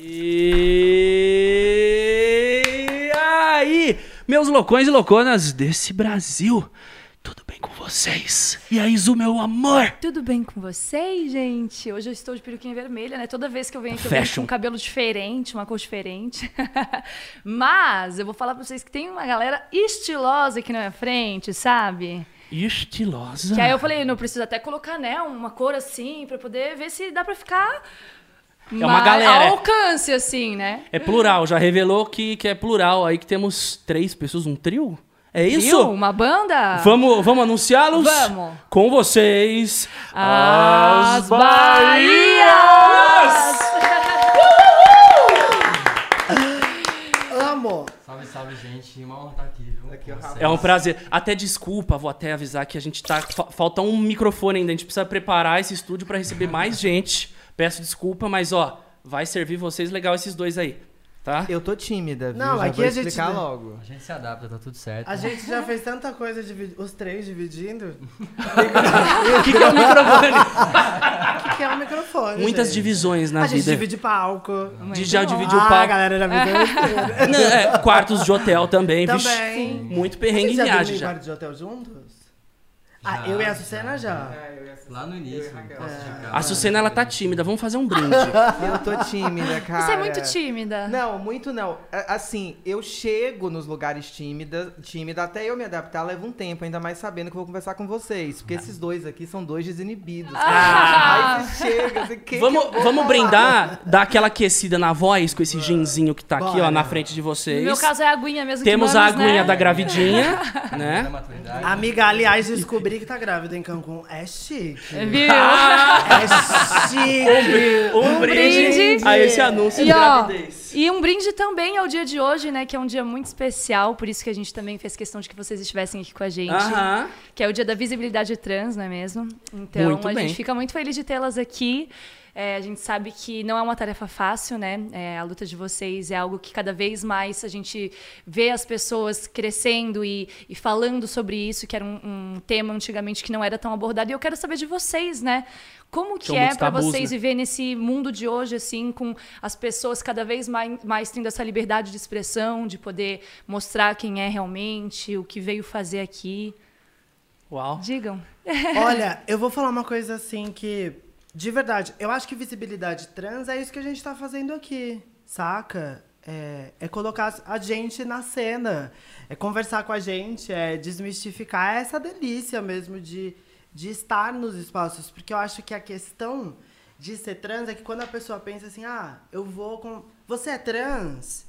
E aí, meus loucões e louconas desse Brasil, tudo bem com vocês? E aí, Zu, meu amor? Tudo bem com vocês, gente? Hoje eu estou de peruquinha vermelha, né? Toda vez que eu venho aqui eu venho com um cabelo diferente, uma cor diferente. Mas eu vou falar pra vocês que tem uma galera estilosa aqui na minha frente, sabe? Estilosa. Que aí eu falei, não preciso até colocar, né, uma cor assim, pra poder ver se dá pra ficar... É uma ma- galera. Alcance, assim, né? É plural, já revelou que, que é plural aí, que temos três pessoas, um trio? É isso? Viu? Uma banda? Vamos, vamos anunciá-los? Vamos. Com vocês, As Bahias! Amo! Salve, salve, gente. Uma honra estar aqui, viu? Aqui. É um prazer. Até desculpa, vou até avisar que a gente tá. fa- Falta um microfone ainda. A gente precisa preparar esse estúdio pra receber mais gente. Peço desculpa, mas ó, vai servir vocês legal esses dois aí. Tá? Eu tô tímida, viu? Não, Já aqui vou a gente- explicar logo. A gente se adapta, tá tudo certo. A gente já fez tanta coisa, os três dividindo. O que, que é o microfone? O que, que é o microfone? Muitas gente? divisões na A gente vida. divide palco. De já Muito bom. dividiu o ah, a palco. galera já viu Não, é, quartos de hotel também, vixe. Também. Muito perrengue em Vocês já viagem dormiram em já. quarto de hotel juntos? Ah, Já, eu e a já, Sucena já. Lá no início. indicar. A Sucena, ela tá tímida. Vamos fazer um brinde. Eu tô tímida, cara. Você é muito tímida. Não, muito não. A- Assim, eu chego nos lugares tímida, tímida, até eu me adaptar leva um tempo, ainda mais sabendo que eu vou conversar com vocês. Porque esses dois aqui são dois desinibidos. Ah. Aí você chega, você quem Vamos, que vamos falar? brindar, dar aquela aquecida na voz com esse ginzinho que tá aqui, ó, na frente de No vocês. meu caso é a aguinha mesmo que Temos a aguinha né? da gravidinha, né? Amiga, aliás, descobri que tá grávida em Cancún. É chique. Viu? É chique. Um brinde. a esse anúncio de E, ó, gravidez. e um brinde também ao dia de hoje, né? Que é um dia muito especial, por isso que a gente também fez questão de que vocês estivessem aqui com a gente. Aham. Que é o dia da visibilidade trans, não é mesmo? Então, Muito a bem. gente fica muito feliz de tê-las aqui. É, a gente sabe que não é uma tarefa fácil, né? É, a luta de vocês é algo que cada vez mais a gente vê as pessoas crescendo e, e falando sobre isso, que era um, um tema antigamente que não era tão abordado. E eu quero saber de vocês, né? Como que São é muitos para vocês né? viver nesse mundo de hoje, assim, com as pessoas cada vez mais, mais tendo essa liberdade de expressão, de poder mostrar quem é realmente, o que veio fazer aqui? Uau. Digam. Olha, eu vou falar uma coisa assim que, de verdade, eu acho que visibilidade trans é isso que a gente tá fazendo aqui, saca? É, é colocar a gente na cena, é conversar com a gente, é desmistificar essa delícia mesmo de, de estar nos espaços. Porque eu acho que a questão de ser trans é que quando a pessoa pensa assim, ah, eu vou com. Você é trans?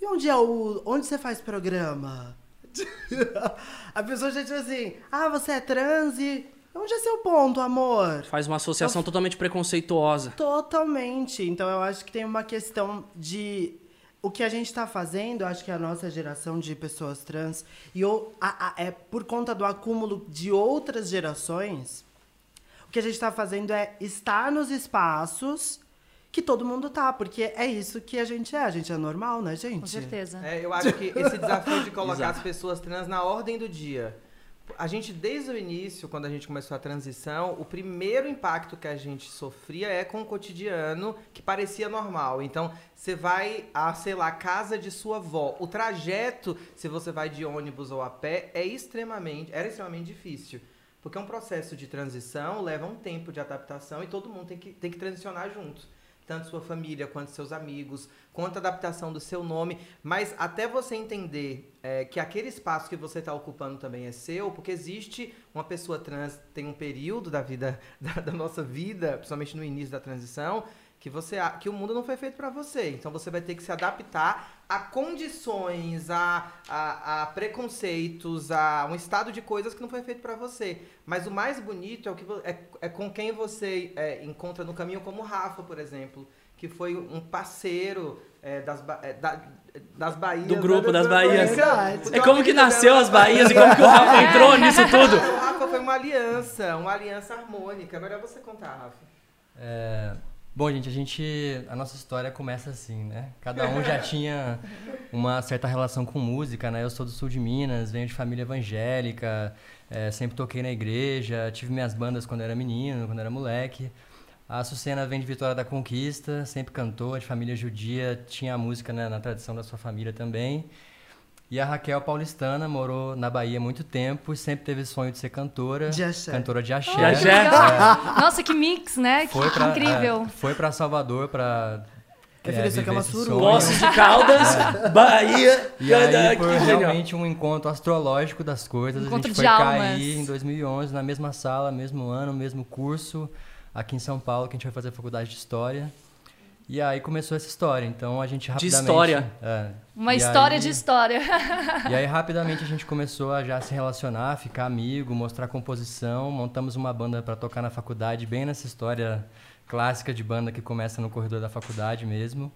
E onde é o. Onde você faz programa? a pessoa já diz assim, ah, você é trans e. Onde é seu ponto, amor? Faz uma associação totalmente preconceituosa. Totalmente. Então eu acho que tem uma questão de. O que a gente está fazendo, eu acho que a nossa geração de pessoas trans, e ou, a- a- é por conta do acúmulo de outras gerações, o que a gente está fazendo é estar nos espaços que todo mundo tá, porque é isso que a gente é. A gente é normal, né, gente? Com certeza. É, eu acho que esse desafio de colocar as pessoas trans na ordem do dia. A gente, desde o início, quando a gente começou a transição, o primeiro impacto que a gente sofria é com o cotidiano que parecia normal. Então, você vai a, sei lá, casa de sua avó. O trajeto, se você vai de ônibus ou a pé, é extremamente, era extremamente difícil. Porque é um processo de transição, leva um tempo de adaptação e todo mundo tem que, tem que transicionar junto tanto sua família quanto seus amigos, quanto a adaptação do seu nome, mas até você entender é, que aquele espaço que você está ocupando também é seu, porque existe uma pessoa trans, tem um período da vida, da, da nossa vida, principalmente no início da transição, que você que o mundo não foi feito para você. Então você vai ter que se adaptar a condições, a, a, a preconceitos, a um estado de coisas que não foi feito para você. Mas o mais bonito é o que é, é com quem você é, encontra no caminho, como o Rafa, por exemplo, que foi um parceiro é, das, é, da- das Bahias. Do grupo né? das Bahias. Porque É como que nasceu as Bahias e como que o Rafa entrou nisso tudo. O Rafa foi uma aliança, uma aliança harmônica. Agora é você contar, Rafa. É, bom, gente, a gente. A nossa história começa assim, né? Cada um já tinha uma certa relação com música, né? Eu sou do sul de Minas, venho de família evangélica. É, sempre toquei na igreja, tive minhas bandas quando era menino, quando era moleque. A Sucena vem de Vitória da Conquista, sempre cantou, de família judia, tinha a música né, na tradição da sua família também. E a Raquel paulistana morou na Bahia há muito tempo e sempre teve sonho de ser cantora. De axé. Cantora de axé. De axé. Que legal. Nossa, que mix, né? Que, Foi que pra, incrível. é, foi pra Salvador aqui é viver uma esse suruba. sonho. Poços de Caldas, Bahia. E aí foi que genial. realmente um encontro astrológico das coisas. Encontro a gente de foi almas. cair em 2011 na mesma sala, mesmo ano, mesmo curso, aqui em São Paulo, que a gente vai fazer a faculdade de História. E aí começou essa história. Então a gente rapidamente... história. é, Uma história aí- de história. E aí rapidamente a gente começou a já se relacionar, ficar amigo, mostrar composição. Montamos uma banda para tocar na faculdade, bem nessa história clássica de banda que começa no corredor da faculdade mesmo.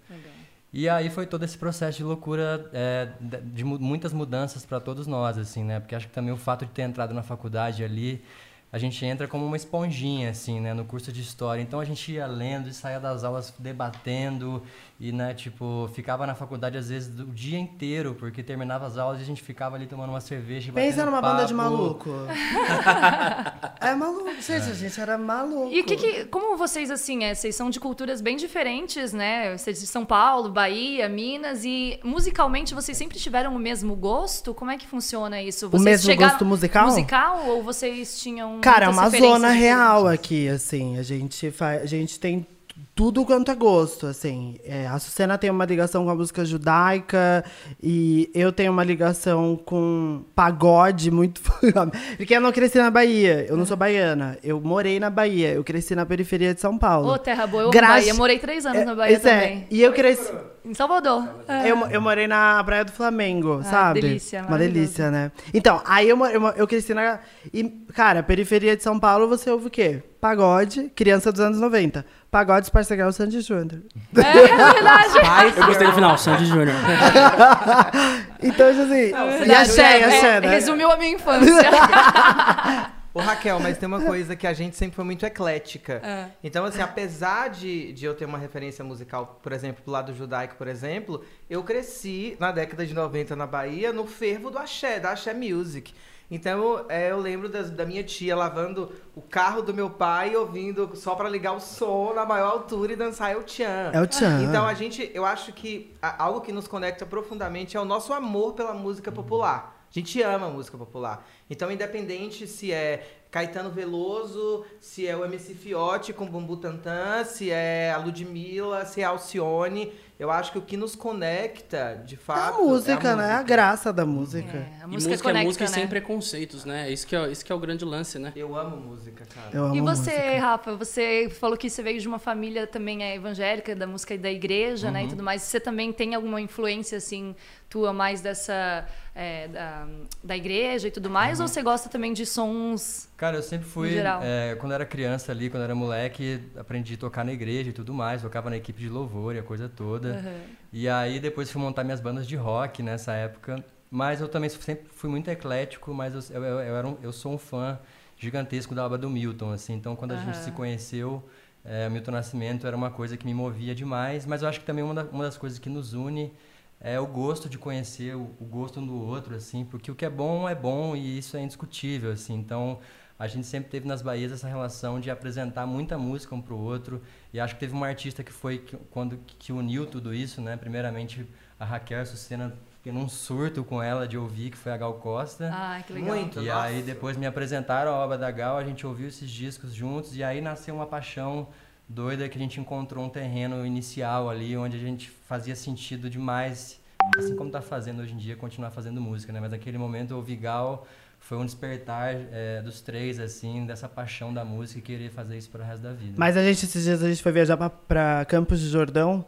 E aí foi todo esse processo de loucura, é, de de mu- muitas mudanças para todos nós, assim, né? Porque acho que também o fato de ter entrado na faculdade ali, a gente entra como uma esponjinha, assim, né? No curso de história. Então a gente ia lendo e saía das aulas debatendo e, né, tipo, ficava na faculdade às vezes o dia inteiro, porque terminava as aulas e a gente ficava ali tomando uma cerveja e Pensa numa banda de papo. maluco. é maluco. Gente, a gente era maluco. E o que, que- como vocês, assim, é, vocês são de culturas bem diferentes, né? Vocês de São Paulo, Bahia, Minas, e musicalmente vocês sempre tiveram o mesmo gosto? Como é que funciona isso? Vocês mesmo chegaram- gosto musical? Musical ou vocês tinham Cara, é uma zona real aqui, assim. A gente, faz, a gente tem tudo quanto é gosto, assim. É, a Sucena tem uma ligação com a música judaica e eu tenho uma ligação com pagode muito... Porque eu não cresci na Bahia, eu não sou baiana. Eu morei na Bahia, eu cresci na periferia de São Paulo. Ô, Terra Boa, eu Graças- Bahia. Morei três anos na É, Bahia é. também. E eu cresci... Em Salvador. É. Eu, eu morei na Praia do Flamengo, sabe? delícia, Uma delícia, né? Então, aí eu, eu, eu cresci na. E, cara, periferia de São Paulo, você ouve o quê? Pagode, criança dos anos 90. Pagode, Sparcegal, Sandy Júnior. É verdade. Eu gostei do final, Sandy Júnior. Então, assim. e Verdade. axé, e É, axé, né? Resumiu a minha infância. Ô, Raquel, mas tem uma coisa que a gente sempre foi muito eclética. É. Então, assim, apesar de, de eu ter uma referência musical, por exemplo, pro lado judaico, por exemplo, eu cresci na década de 90 na Bahia no fervo do axé, da axé music. Então, é, eu lembro das- da minha tia lavando o carro do meu pai, ouvindo só pra ligar o som na maior altura e dançar El Tchan. É o Tchan. Então, a gente, eu acho que a- algo que nos conecta profundamente é o nosso amor pela música popular. A gente ama a música popular. Então, independente se é Caetano Veloso, se é o MC Fiote com Bumbu Tantan, se é a Ludmilla, se é a Alcione, eu acho que o que nos conecta, de É a fato. música, é a né? A graça da música. É, a E música, música conecta, é música e né? sem preconceitos, né? Isso que é, isso que é o grande lance, né? Eu amo música, cara. Eu amo E você, música. Rafa, você falou que você veio de uma família também é, evangélica, da música e da igreja, Uhum. né, e tudo mais. Você também tem alguma influência, assim, tua mais dessa, é, da, da igreja e tudo mais? Uhum. Ou você gosta também de sons... Cara, eu sempre fui. É, quando era criança ali, quando era moleque, aprendi a tocar na igreja e tudo mais. Tocava na equipe de louvor e a coisa toda. Aham. E aí depois fui montar minhas bandas de rock nessa época. Mas eu também sempre fui muito eclético, mas eu, eu, eu, era um- eu sou um fã gigantesco da obra do Milton, assim. Então quando a gente se conheceu, é, Milton Nascimento era uma coisa que me movia demais. Mas eu acho que também uma, da- uma das coisas que nos une é o gosto de conhecer o, o gosto um do outro, assim. Porque o que é bom é bom e isso é indiscutível, assim. Então a gente sempre teve nas Bahias essa relação de apresentar muita música um pro outro. E acho que teve uma artista que foi que, quando que uniu tudo isso, né? Primeiramente a Raquel Sucena, fiquei num surto com ela de ouvir, que foi a Gal Costa. Ah, que legal. Muito. e nossa. aí depois me apresentaram a obra da Gal, a gente ouviu esses discos juntos e aí nasceu uma paixão doida que a gente encontrou um terreno inicial ali onde a gente fazia sentido demais, assim como tá fazendo hoje em dia, continuar fazendo música, né? Mas naquele momento ouvir Gal foi um despertar é, dos três, assim, dessa paixão da música e querer fazer isso para o resto da vida. Mas a gente, esses dias, a gente foi viajar pra Campos de Jordão.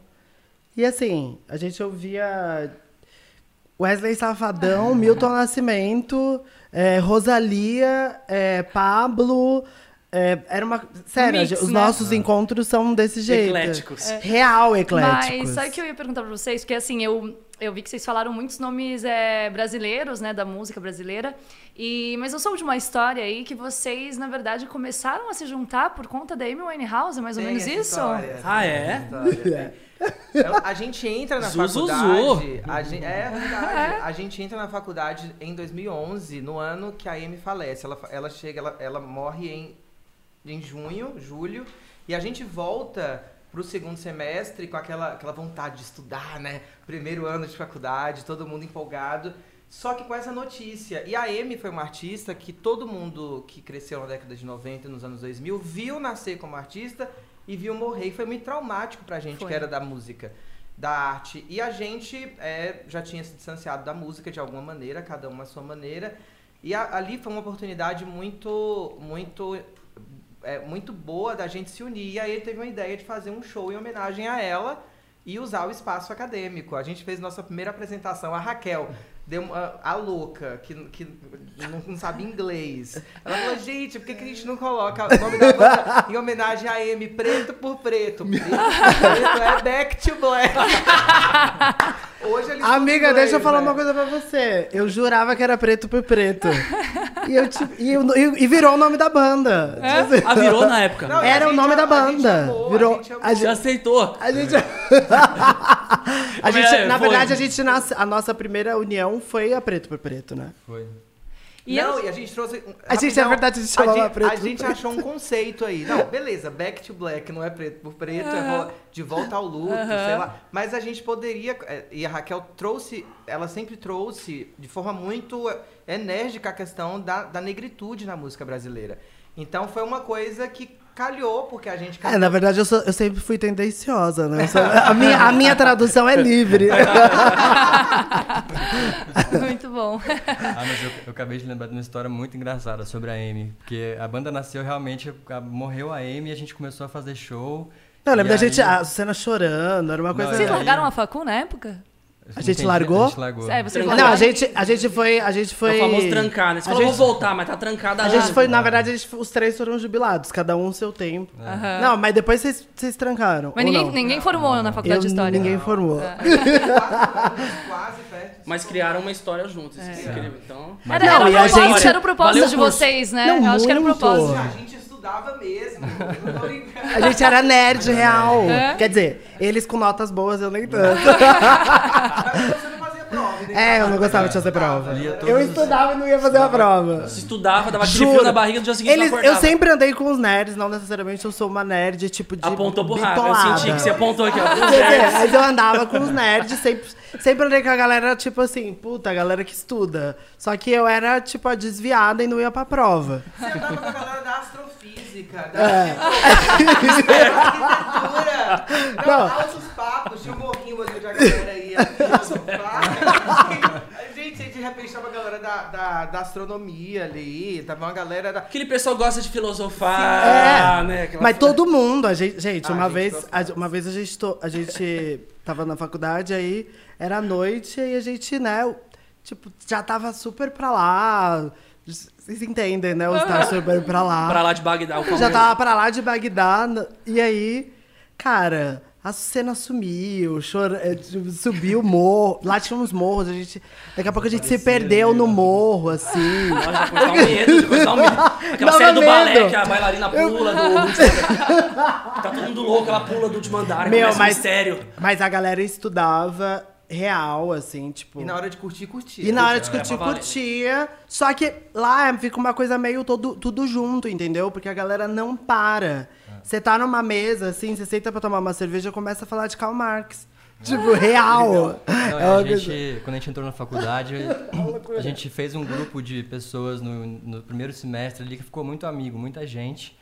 E assim, a gente ouvia Wesley Safadão, Milton Nascimento, é, Rosalia, é, Pablo. É, era uma. Sério, Mix, os né? nossos encontros são desse jeito. Ecléticos. Real ecléticos. Mas sabe o que eu ia perguntar pra vocês? Porque assim, eu eu vi que vocês falaram muitos nomes é, brasileiros, né, da música brasileira. E, mas eu soube de uma história aí que vocês, na verdade, começaram a se juntar por conta da Amy Winehouse, é mais ou Tem menos essa isso? história, Ah, é? Eu- A gente entra na Zuzuzu. faculdade. A gente, é verdade. A gente entra na faculdade em 2011, no ano que a Amy falece. Ela, ela chega, ela, ela morre em, em junho, julho, e a gente volta pro segundo semestre com aquela, aquela vontade de estudar, né? Primeiro ano de faculdade, todo mundo empolgado. Só que com essa notícia. E a Amy foi uma artista que todo mundo que cresceu na década de 90 e nos anos 2000 viu nascer como artista e viu morrer. E foi muito traumático pra gente Foi. que era da música, da arte. E a gente é, já tinha se distanciado da música de alguma maneira, cada uma à sua maneira. E a- ali foi uma oportunidade muito, muito, é, muito boa da gente se unir. E aí ele teve uma ideia de fazer um show em homenagem a ela e usar o espaço acadêmico. A gente fez nossa primeira apresentação, a Raquel. Deu uma, a louca, que, que não, não sabe inglês. Ela falou, gente, por que, que a gente não coloca o nome da banda em homenagem a M, preto por preto? Preto preto é Back to Black. Hoje eles Amiga, deixa eu falar né? uma coisa pra você. Eu jurava que era preto por preto. e, eu, tipo, e, eu- e- e virou o nome da banda. Assim, Ah, virou na época. Não, Era o gente nome da a gente banda. amou, Virou- gente a Você aceitou. A gente. a gente É, na foi. verdade, a gente nasce, a nossa primeira união foi a preto por preto, né? Foi. E não, e a gente trouxe. A gente, na rapidão, verdade, a gente chamava gente- preto A gente preto. achou um conceito aí. Não, beleza, back to black não é preto por preto, é vo- de volta ao luto, sei lá. Mas a gente poderia. é, E a Raquel trouxe. Ela sempre trouxe de forma muito enérgica a questão da, da negritude na música brasileira. Então foi uma coisa que calhou, porque a gente. É, na verdade, eu, sou- eu sempre fui tendenciosa, né? Sou- a, minha, a minha tradução é livre. Muito bom. Ah, mas eu, eu acabei de lembrar de uma história muito engraçada sobre a Amy. Porque a banda nasceu realmente, morreu a Amy e a gente começou a fazer show. Eu lembro E da gente, a cena chorando, era uma coisa. Não, Vocês aí- largaram a facu na época? A gente largou? A gente largou. É, vocês Não, Não, a gente, a gente foi. A gente É foi. o famoso trancar, né? Você a falou, gente- vou voltar, mas tá trancada A lá. gente foi, na verdade, a gente- os três foram jubilados, cada um o seu tempo. Aham. Não, mas depois vocês, vocês trancaram. Mas ninguém, não? ninguém formou na faculdade Eu- de História. Ninguém formou. quase perto. Mas criaram uma história juntos, isso é incrível. Então... Era, Não, era, o e a propósito, gente- era o propósito Valeu de vocês, né? Não, Eu acho que era o muito. propósito. A gente estudava mesmo. Não tô brincando. A gente era nerd real. É? Quer dizer, eles com notas boas, eu nem tanto. Mas você não fazia prova. né? É, eu não gostava de fazer prova. Lia todos Eu os- estudava e não ia fazer a prova. Se estudava, dava aquele Juro. frio na barriga, no dia seguinte Eles, não eu acordava. sempre andei com os nerds, não necessariamente eu sou uma nerd tipo de Apontou pro rato. Eu bitolada. senti que você apontou aqui, ó. Quer dizer, Mas eu andava com os nerds, sempre, sempre andei com a galera, tipo assim, puta, a galera que estuda. Só que eu era, tipo, a desviada e não ia pra prova. Você andava com a galera da astrofísica, da É. arquitetura. Não, Não. altos papos, tinha um morrinho ali onde a galera ia filosofar. Gente, de repente tava a galera da, da, da astronomia ali, tava uma galera da... Aquele pessoal gosta de filosofar, né? Aquela É. Mas coisa. todo mundo, a gente, gente, Ah, uma a gente vez, a- uma vez a gente, to- a gente tava na faculdade aí, era noite e a gente, né, tipo, já tava super pra lá. Vocês entendem, né? Os tá super pra lá. Pra lá de Bagdá, o Já tava pra lá de Bagdá, e aí, cara, a cena sumiu, é, tipo, subiu o morro. Lá tinha uns morros, a gente. Daqui a pouco a gente se perdeu no morro, assim. Nossa, foi dar um medo, dar um medo. Aquela Dava série do balé medo. que a bailarina pula do último andar. Tá todo mundo louco, ela pula do último andar. Meu, começa um mas- mistério. Mas a galera estudava real, assim, tipo. E na hora de curtir, curtia. E na hora de É, curtir, curtia. Só que lá fica uma coisa meio todo, tudo junto, entendeu? Porque a galera não para. Você tá numa mesa, assim, você senta pra tomar uma cerveja e começa a falar de Karl Marx. Tipo, real. Não, É e uma a gente, quando a gente entrou na faculdade, a gente fez um grupo de pessoas no, no primeiro semestre ali que ficou muito amigo, muita gente.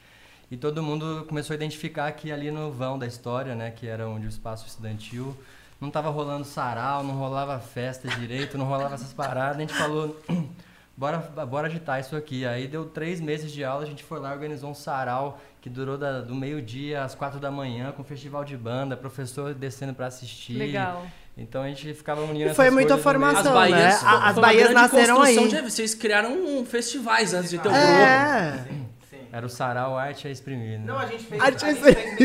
E todo mundo começou a identificar que ali no vão da história, né, que era onde o espaço estudantil, não tava rolando sarau, não rolava festa direito, não rolava essas paradas. A gente falou, bora, bora agitar isso aqui. Aí deu três meses de aula, a gente foi lá, organizou um sarau que durou da- do meio-dia às quatro da manhã, com festival de banda, professor descendo para assistir. Legal. Então a gente ficava unindo E foi muita meio. As formação. Bahias, né? foi- A- foi as uma Bahias nasceram aí. de- vocês criaram um festivais antes de ter o grupo. É. Sim. Era o sarau arte a exprimir, né? Não, a gente fez, A a gente fez- a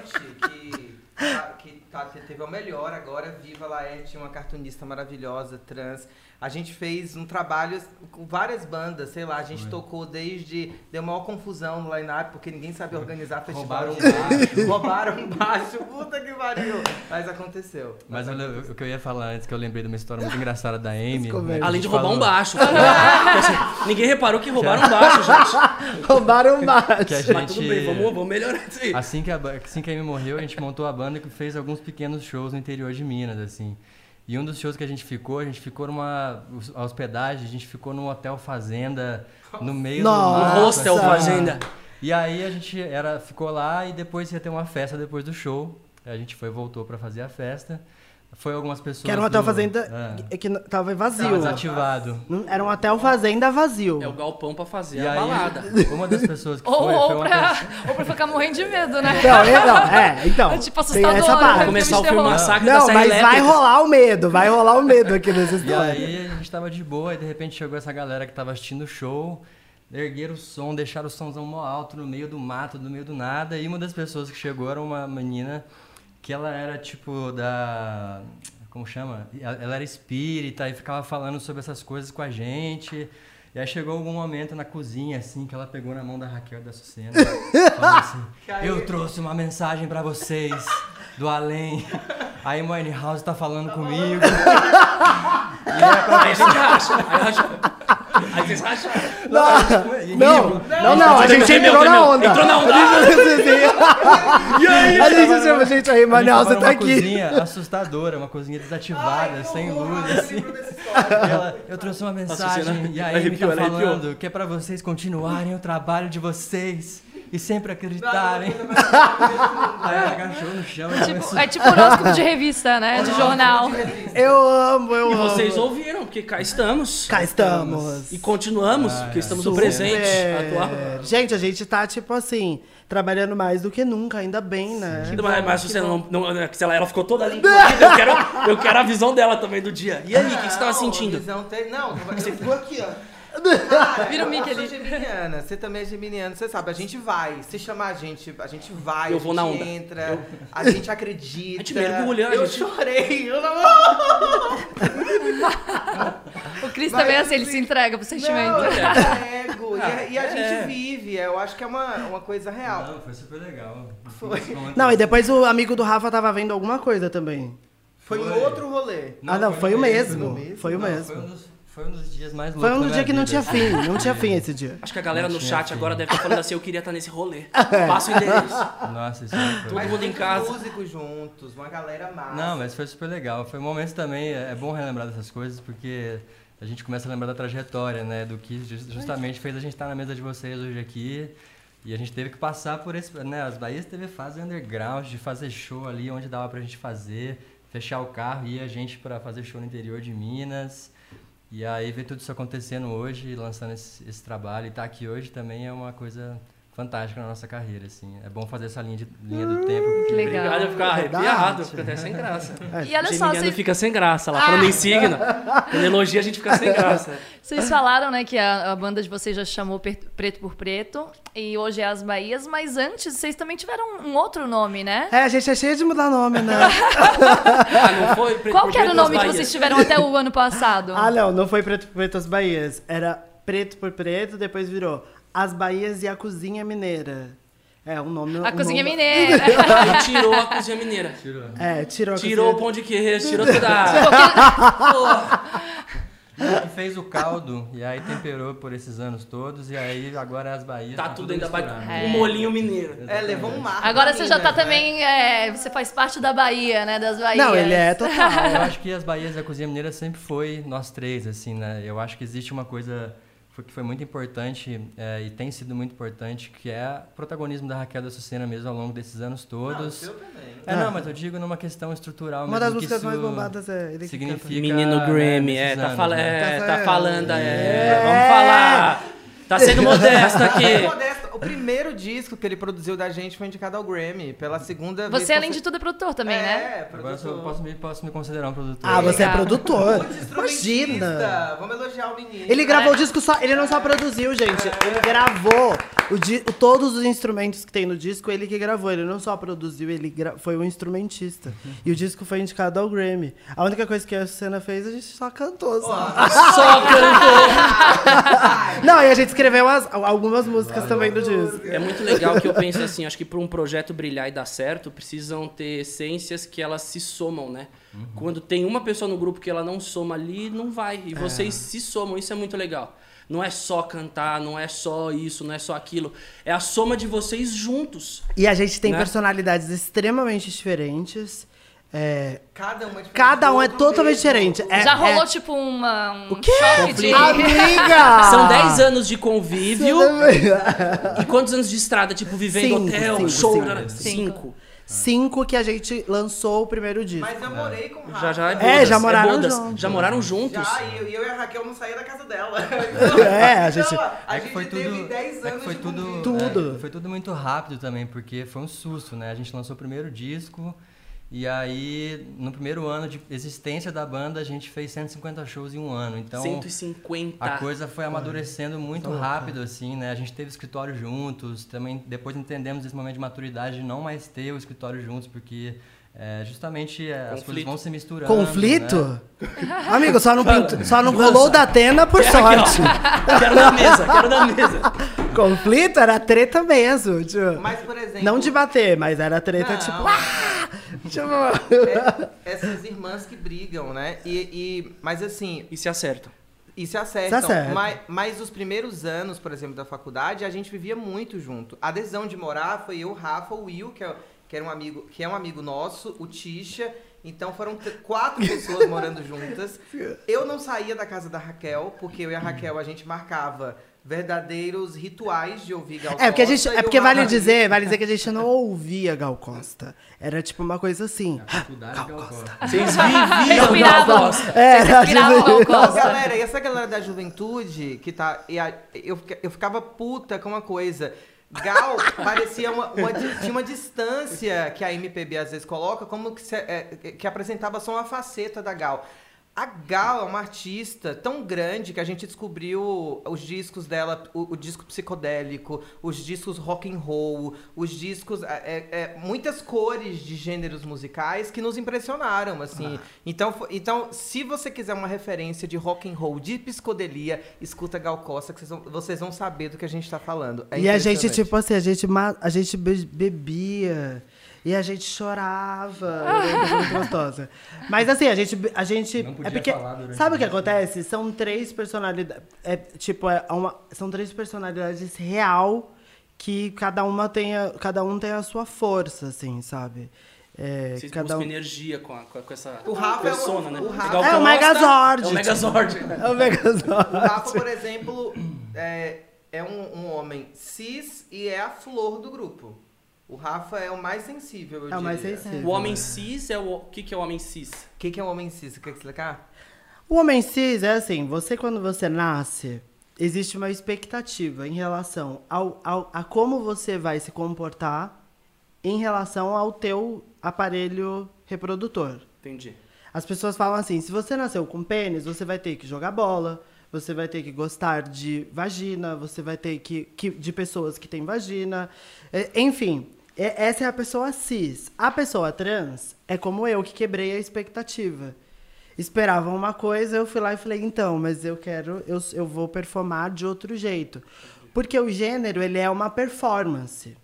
que, tá- que tá lá, te- teve o melhor agora, Viva Laerte, tinha uma cartunista maravilhosa, trans. A gente fez um trabalho com várias bandas, sei lá, a gente tocou desde. Deu maior confusão no line-up, porque ninguém sabe organizar festival. Roubaram um de- Roubaram um baixo, puta que pariu. Mas aconteceu. Mas olha, o que eu ia falar antes, que eu lembrei de uma história muito engraçada da Amy. Né, Além de gente roubar um falou- baixo. Assim, ninguém reparou que roubaram um baixo, gente. Roubaram um baixo. Que a Mas tudo gente- bem, vamos, vamos melhorar isso aí. Assim que, a, assim que a Amy morreu, a gente montou a banda e fez alguns pequenos shows no interior de Minas, assim. E um dos shows que a gente ficou, a gente ficou numa a hospedagem, a gente ficou num hotel fazenda, no meio Nossa. do Um mato, hostel assim. fazenda. E aí a gente era, ficou lá e depois ia ter uma festa depois do show. A gente foi voltou pra fazer a festa. Foi algumas pessoas Que era um hotel do- fazenda É. que tava Tava vazio. desativado. Não- Era um hotel fazenda vazio. É o galpão pra fazer E a aí, balada. uma das pessoas que Ou, foi, ou, foi uma pra, pessoa- ou pra ficar morrendo de medo, né? Não, é, não, é, então. É tipo tem essa assustador, parte. né? Começar o Filme. Massacre Não, mas vai Elétrica. rolar o medo, vai rolar o medo aqui nessa E história. aí a gente tava de boa e de repente chegou essa galera que tava assistindo o show, ergueram o som, deixaram o somzão mó alto no meio do mato, no meio do nada. E uma das pessoas que chegou era uma menina que ela era tipo da. Como chama? Ela era espírita e ficava falando sobre essas coisas com a gente. E aí chegou algum momento na cozinha, assim, que ela pegou na mão da Raquel e da Sucena. falou assim: Eu trouxe uma mensagem pra vocês do além. A Amy House tá falando comigo. Aí a gente racha. Aí, aí vocês racharam. Não, não, não, a gente entrou na onda. Entrou na onda. A gente, E aí? a gente chama, gente, aí, A gente Manaus, tava você tá aqui. cozinha assustadora, uma cozinha desativada, sem luz, assim. Ela, eu trouxe uma mensagem Cena e a Amy arrepiou, tá falando que é pra vocês continuarem o trabalho de vocês e sempre acreditarem. Aí ela agachou no chão e Tipo, é tipo horóscopo de revista, né? De jornal. Eu amo, eu E amo. vocês ouviram, porque cá estamos. Cá estamos. E continuamos, porque estamos no Super. presente atual. Gente, a gente tá, tipo assim, trabalhando mais do que nunca, ainda bem, né? Ainda mais, mas você não, não, sei lá, ela ficou toda ali encolhida, eu quero, eu quero a visão dela também do dia. E aí, o que, você tava Não, sentindo? visão tem- Não, você ficou aqui, ó. Cara, Vira o Mickey eu sou ali. geminiana, você também é geminiana, você sabe, a gente vai. Se chamar a gente, a gente vai, Eu a vou gente na onda. entra, a gente acredita. A gente mergulha, a Eu gente- chorei, eu não... O Cris Mas, também é assim, ele assim, se entrega pro sentimento. Não, eu ego. E, a- e a É. gente vive, eu acho que é uma, uma coisa real. Não, foi super legal. Foi. Não, e depois o amigo do Rafa tava vendo alguma coisa também. Foi em Foi. outro rolê. ah, não, foi, o mesmo. Foi o Não, mesmo. Foi um, dos, foi um dos dias mais loucos Foi um da dia minha que não tinha fim, não tinha fim esse dia. Acho que a galera Não no chat fim. agora deve estar falando assim, eu queria estar nesse rolê. Passa o endereço. Nossa, isso foi... Todo mundo em casa. músicos juntos, uma galera massa. Não, mas foi super legal. Foi um momento também, é é bom relembrar dessas coisas, porque a gente começa a lembrar da trajetória, né? Do que jus- justamente fez a gente estar na mesa de vocês hoje aqui. E a gente teve que passar por esse, né? As Bahias teve fase underground, de fazer show ali onde dava pra gente fazer, fechar o carro e ir a gente pra fazer show no interior de Minas. E aí ver tudo isso acontecendo hoje, lançando esse, esse trabalho e estar aqui hoje também é uma coisa fantástica na nossa carreira, assim. É bom fazer essa linha, de, linha do tempo. porque- legal. Obrigado, eu ficar Verdade. arrepiado, fica até sem graça. E olha só, vocês, fica sem graça lá, falando em signo. Quando elogia, a gente fica sem graça. vocês falaram, né, que a, a banda de vocês já chamou Preto por Preto e hoje é As Bahias, mas antes vocês também tiveram um outro nome, né? É, a gente é cheio de mudar nome, né? Ah, não foi? Preto Qual por que era o nome que vocês tiveram até o ano passado? ah, não, não foi Preto por Preto as Bahias. Era Preto por Preto, depois virou As Bahias e a Cozinha Mineira. É, um nome... A um Cozinha nome- Mineira. Aí tirou a cozinha mineira. Tirou. É, tirou a Tirou o cozinha- pão de queijo, tirou toda a... que fez o caldo e aí temperou por esses anos todos e aí agora as Bahias Tá tudo ainda misturado. bate... Um molinho mineiro. É, levou um mar. Agora você já tá né? também, é, você faz parte da Bahia, né, das Bahias. Não, ele é total. Eu acho que as Bahias e a cozinha mineira sempre foi nós três, assim, né? Eu acho que existe uma coisa que foi muito importante é, e tem sido muito importante, que é o protagonismo da Raquel da Sucena mesmo ao longo desses anos todos. seu também. é, não, mas eu digo numa questão estrutural Uma mesmo. das músicas mais bombadas é ele que significa. Menino né, Grammy, é, tá, anos, fala, né? é, Tá tá falando. é, É. vamos falar. Tá sendo modesto aqui. Modesto. o primeiro disco que ele produziu da gente foi indicado ao Grammy. Pela segunda vez. Você, além de tudo, é produtor também, é, né? Agora eu sou- produtor. posso me, posso me considerar um produtor. Ah, você é Legal. produtor. Imagina. Vamos elogiar o menino. Ele gravou o disco só. Ele não só produziu, gente. Ele gravou o di- todos os instrumentos que tem no disco, ele que gravou. Ele não só produziu, ele gra- foi um instrumentista. E o disco foi indicado ao Grammy. A única coisa que a cena fez, a gente só cantou. Só. Só cantou. Não, e a gente escreveu as- algumas músicas também do disco. É muito legal que eu penso assim, acho que para um projeto brilhar e dar certo, precisam ter essências que elas se somam, né? Quando tem uma pessoa no grupo que ela não soma ali, não vai. E vocês se somam, isso é muito legal. Não é só cantar, não é só isso, não é só aquilo. É a soma de vocês juntos. E a gente tem Né? personalidades extremamente diferentes. É, Cada um é diferente cada um é totalmente mesmo. diferente. É- Já rolou, é- tipo, uma, um O quê? choque de... Amiga! São 10 anos de convívio. E quantos anos de estrada? Tipo, vivendo Cinco, hotel, cinco, show. cinco. Cinco. Cinco. Que a gente lançou o primeiro disco. Mas eu morei com o Rafa. Já já é É, já moraram bodas. juntos. Já moraram juntos. Já, e eu, e eu e a Raquel não saía da casa dela. É, a gente- Então, a É gente foi teve tudo, 10 anos é foi de tudo. Tudo. é, foi tudo muito rápido também, porque foi um susto, né? A gente lançou o primeiro disco e aí no primeiro ano de existência da banda a gente fez 150 shows em um ano. Então 150. a coisa foi amadurecendo muito rápido assim, né? A gente teve escritório juntos, também depois entendemos esse momento de maturidade de não mais ter o escritório juntos, porque é, justamente é, as coisas Conflito. vão se misturando. Conflito? né? Amigo, só não, pinto, só não rolou da Atena por sorte. Quero na mesa, quero na mesa. Conflito era treta mesmo. Tipo, Mas, por exemplo... não de bater, mas era treta Não. tipo. Ah! É- essas irmãs que brigam, né? E, e- mas assim, E se acertam. e se acertam. Se acertam. Mas, mas os primeiros anos, por exemplo, da faculdade, a gente vivia muito junto. A adesão de morar foi eu, o Rafa, o Will, que é, que era um amigo, que é um amigo nosso, o Tisha. Então foram quatro pessoas morando juntas. Eu não saía da casa da Raquel, porque eu e a Raquel a gente marcava verdadeiros rituais de ouvir Gal É porque, a gente, Costa, é porque vale dizer, vale dizer que a gente não ouvia Gal Costa. Era tipo uma coisa assim. Faculdade Gal Costa. Vocês viviam. Gal Costa. Era, Vocês Gal Costa. galera, e essa galera da juventude que tá. e a- eu, eu ficava puta com uma coisa. Gal parecia uma, uma tinha uma distância que a MPB às vezes coloca, como que, se- é, que apresentava só uma faceta da Gal. A Gal é uma artista tão grande que a gente descobriu os discos dela, o, o disco psicodélico, os discos rock and roll, os discos, é, é, muitas cores de gêneros musicais que nos impressionaram, assim. Então, fo- então, se você quiser uma referência de rock and roll, de psicodelia, escuta Gal Costa, que vocês vão, vocês vão saber do que a gente tá falando. É E a gente, tipo assim, a gente, a gente be- bebia. E a gente chorava. Era muito gostosa. Mas assim, a gente. A gente Não podia é porque. falar durante Sabe o que o acontece? São três personalidades. É, tipo, é uma, são três personalidades real que cada uma tem a, cada um tem a sua força, assim, sabe? É, Vocês cada um... energia com, a- com, essa O Rafa é o- persona, né? o Rafa- É o Costa Megazord, É o Megazord. É o Megazord. O Rafa, por exemplo, é, é um, um homem cis e é a flor do grupo. O Rafa é o mais sensível, eu É o mais diria. sensível. O homem cis é o... O que, que é o homem cis? O que, que é um homem cis? Você quer explicar? O homem cis é assim, você quando você nasce, existe uma expectativa em relação ao, ao- a como você vai se comportar em relação ao teu aparelho reprodutor. Entendi. As pessoas falam assim, se você nasceu com pênis, você vai ter que jogar bola, você vai ter que gostar de vagina, você vai ter que, que de pessoas que têm vagina, É, enfim, é- essa é a pessoa cis. A pessoa trans é como eu que quebrei a expectativa. Esperavam uma coisa, eu fui lá e falei, então, mas eu quero, eu, eu vou performar de outro jeito. Porque o gênero, ele é uma performance.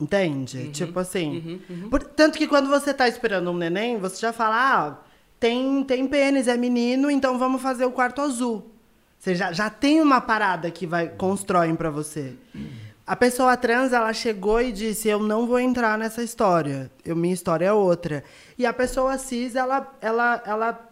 Entende? Tipo assim. por- tanto que quando você tá esperando um neném, você já fala, ah, tem, tem pênis, é menino, então vamos fazer o quarto azul. Você já, já tem uma parada que vai constroem pra você. A pessoa trans, ela chegou e disse, eu não vou entrar nessa história. Eu, minha história é outra. E a pessoa cis, ela, ela, ela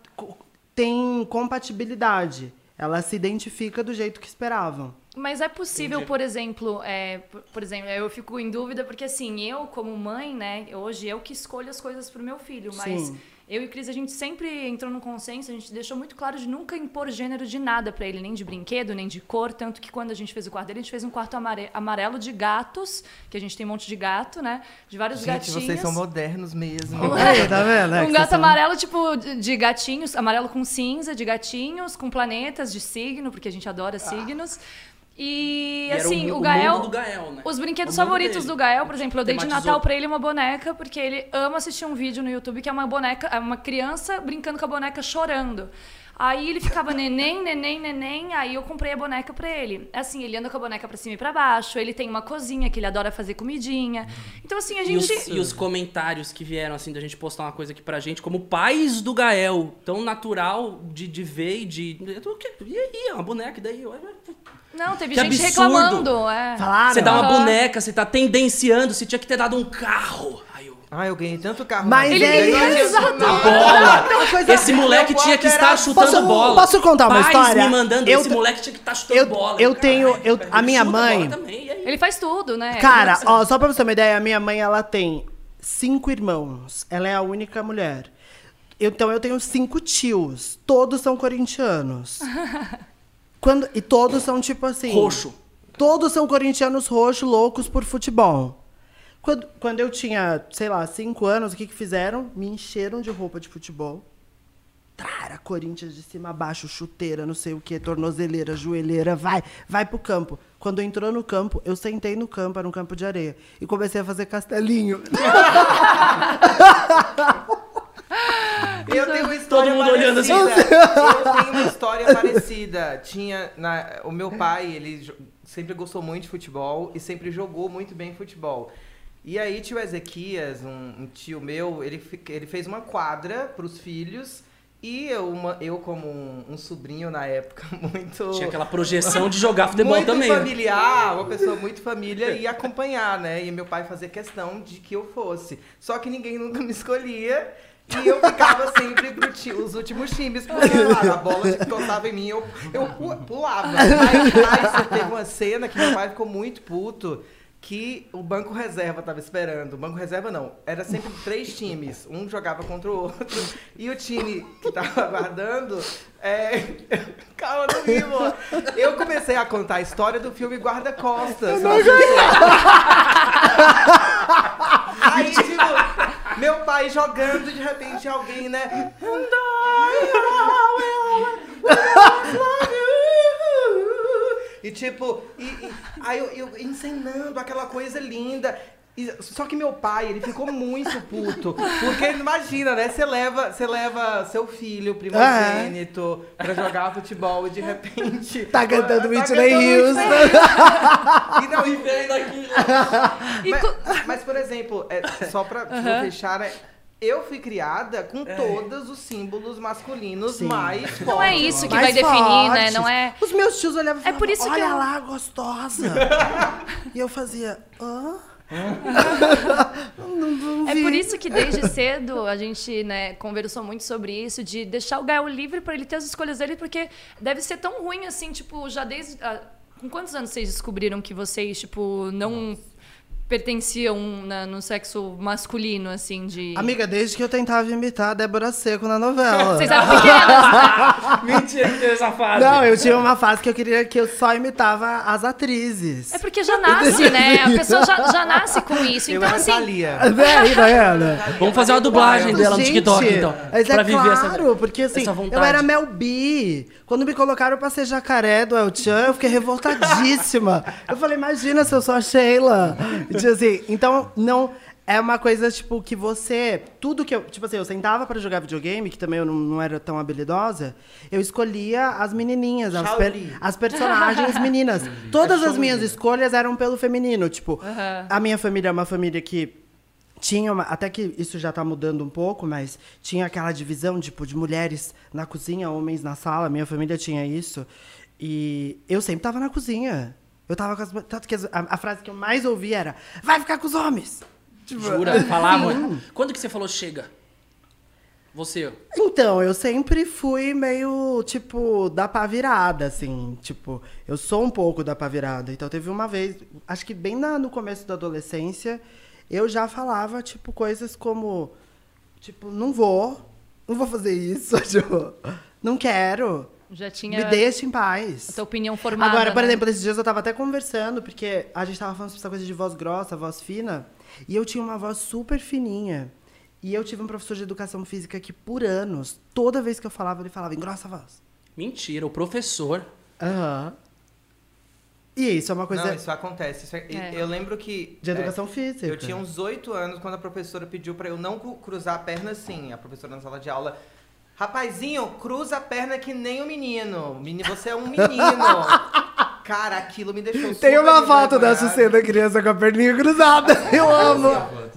tem compatibilidade. Ela se identifica do jeito que esperavam. Mas é possível, Entendi. por exemplo, é, por, por exemplo, eu fico em dúvida porque assim, eu como mãe, né, hoje eu que escolho as coisas pro meu filho, mas Sim. Eu e o Cris, a gente sempre entrou num consenso, a gente deixou muito claro de nunca impor gênero de nada para ele, nem de brinquedo, nem de cor. Tanto que quando a gente fez o quarto dele, a gente fez um quarto amare- amarelo de gatos, que a gente tem um monte de gato, né? De vários Gente, gatinhos. vocês são modernos mesmo. Aí, tá vendo? É Um gato são- amarelo, tipo, de de gatinhos, amarelo com cinza, de gatinhos, com planetas de signo, porque a gente adora signos. E, E assim, o, mundo Gael. do Gael, né? Os brinquedos O favoritos dele. do Gael, por exemplo, eu dei de Tematizou. Natal pra ele uma boneca, porque ele ama assistir um vídeo no YouTube que é uma boneca, é uma criança brincando com a boneca chorando. Aí ele ficava neném, neném, neném, aí eu comprei a boneca pra ele. Assim, ele anda com a boneca pra cima e pra baixo, ele tem uma cozinha que ele adora fazer comidinha. Então, assim, a E os, gente. e os comentários que vieram, assim, da gente postar uma coisa aqui pra gente, como pais do Gael, tão natural de, de ver e de. E aí, uma boneca, daí? Não, teve Que gente absurdo. reclamando. É. Falaram? Você dá uma boneca, você tá tendenciando, você tinha que ter dado um carro. Aí eu. Ah, eu ganhei tanto carro. Mas Ele é isso. nada. Bola! Não, Esse moleque tinha que estar chutando Posso- bola. posso contar uma Pais história? me mandando, Eu- esse moleque tinha que estar chutando eu- bola. eu tenho- eu- a minha mãe- também, e? Ele faz tudo, né? Cara, ó, só pra você ter uma ideia, a minha mãe, ela tem cinco irmãos. Ela é a única mulher. Então eu tenho cinco tios. Todos são corintianos. Quando, e todos são tipo assim. Roxo. Todos são corintianos roxos, loucos por futebol. Quando, quando eu tinha, sei lá, cinco anos, o que, que fizeram? Me encheram de roupa de futebol. Trara, Corinthians de cima a baixo, chuteira, não sei o que, tornozeleira, joelheira, vai, vai pro campo. Quando entrou no campo, eu sentei no campo, era um campo de areia, e comecei a fazer castelinho. Eu tenho uma história mundo olhando assim. parecida. Eu tenho uma história parecida. Tinha na- o meu pai, ele sempre gostou muito de futebol e sempre jogou muito bem futebol. E aí tio Ezequias, um, um tio meu, ele, ele fez uma quadra para os filhos e eu, uma- eu como um, um sobrinho na época muito Tinha aquela projeção de jogar futebol muito também. né? familiar, uma pessoa muito família e acompanhar, né? E meu pai fazia questão de que eu fosse. Só que ninguém nunca me escolhia. E eu ficava sempre pro ti- os últimos times, porque a bola que encostava em mim, eu, eu pu- pulava. Mas, mas teve uma cena que meu pai ficou muito puto, que o banco reserva tava esperando. O banco reserva não, era sempre três times. Um jogava contra o outro. E o time que tava aguardando. É... Calma, não amor. Eu comecei a contar a história do filme Guarda-Costas. Aí, tipo, meu pai jogando, de repente alguém, né? And I will. E tipo, e, e- aí eu, eu encenando aquela coisa linda. Só que meu pai, ele ficou muito puto. Porque imagina, né? Você leva, você leva seu filho, primogênito, pra jogar futebol e de repente. Tá cantando tá Whitney cantando Houston. E não, e Veio daqui. E mas, mas, por exemplo, é, só pra pra Aham. fechar, né? Eu fui criada com todos os símbolos masculinos Sim. mais fortes. Não é isso que vai definir, né? fortes. Não é. Os meus tios olhavam e É falavam, por isso que olha eu- lá, gostosa. e eu fazia, hã? não É por isso que desde cedo a gente né, conversou muito sobre isso, de deixar o Gael livre para ele ter as escolhas dele, porque deve ser tão ruim assim, tipo, já desde. ah, com quantos anos vocês descobriram que vocês, tipo, não pertenciam na- no sexo masculino, assim, de. Amiga, desde que eu tentava imitar a Débora Seco na novela. Vocês eram pequenas. Mentira que teve essa fase. Não, eu tinha uma fase que eu queria que eu só imitava as atrizes. É porque já nasce, né? A pessoa já, já nasce com isso. Eu Então, era assim. Thalia. É, tá vendo? Vamos fazer uma dublagem dela no Gente, TikTok, então. Mas pra é viver claro, porque assim, essa eu era Mel B. Quando me colocaram pra ser jacaré do El Chan, eu fiquei revoltadíssima. eu falei, imagina se eu sou a Sheila. Tipo assim, então, não... É uma coisa, tipo, que você... Tudo que eu... Tipo assim, eu sentava pra jogar videogame, que também eu não, não era tão habilidosa. Eu escolhia as menininhas, as, per- as personagens meninas. Todas as minhas escolhas eram pelo feminino. Tipo, Aham. a minha família é uma família que tinha uma, até que isso já tá mudando um pouco, mas tinha aquela divisão tipo de mulheres na cozinha, homens na sala. Minha família tinha isso. E eu sempre tava na cozinha. Eu tava com as, tanto que as- a, a frase que eu mais ouvi era: "Vai ficar com os homens". Tipo, Jura? Falava. Quando que você falou chega? Você. Então, eu sempre fui meio, tipo, da pá virada, assim. Tipo, eu sou um pouco da pá virada. Então, teve uma vez, acho que bem na- no começo da adolescência, eu já falava, tipo, coisas como, tipo, não vou, Não vou fazer isso. Tipo, não quero. Já tinha Me deixa em paz. a tua opinião formada. Agora, por né? exemplo, esses dias eu tava até conversando, porque a gente tava falando sobre essa coisa de voz grossa, voz fina, e eu tinha uma voz super fininha. E eu tive um professor de educação física que, por anos, toda vez que eu falava, ele falava, engrossa a voz. Mentira, o professor. Aham. E isso é uma coisa Não, isso acontece. Isso é- É. Eu lembro que. de é, educação física. Eu tinha uns oito anos quando a professora pediu pra eu não cruzar a perna assim. A professora na sala de aula. Rapazinho, cruza a perna que nem o menino. Meni- Você é um menino. Cara, aquilo me deixou Tem uma foto da envergonhado. Sucena criança com a perninha cruzada. Eu amo.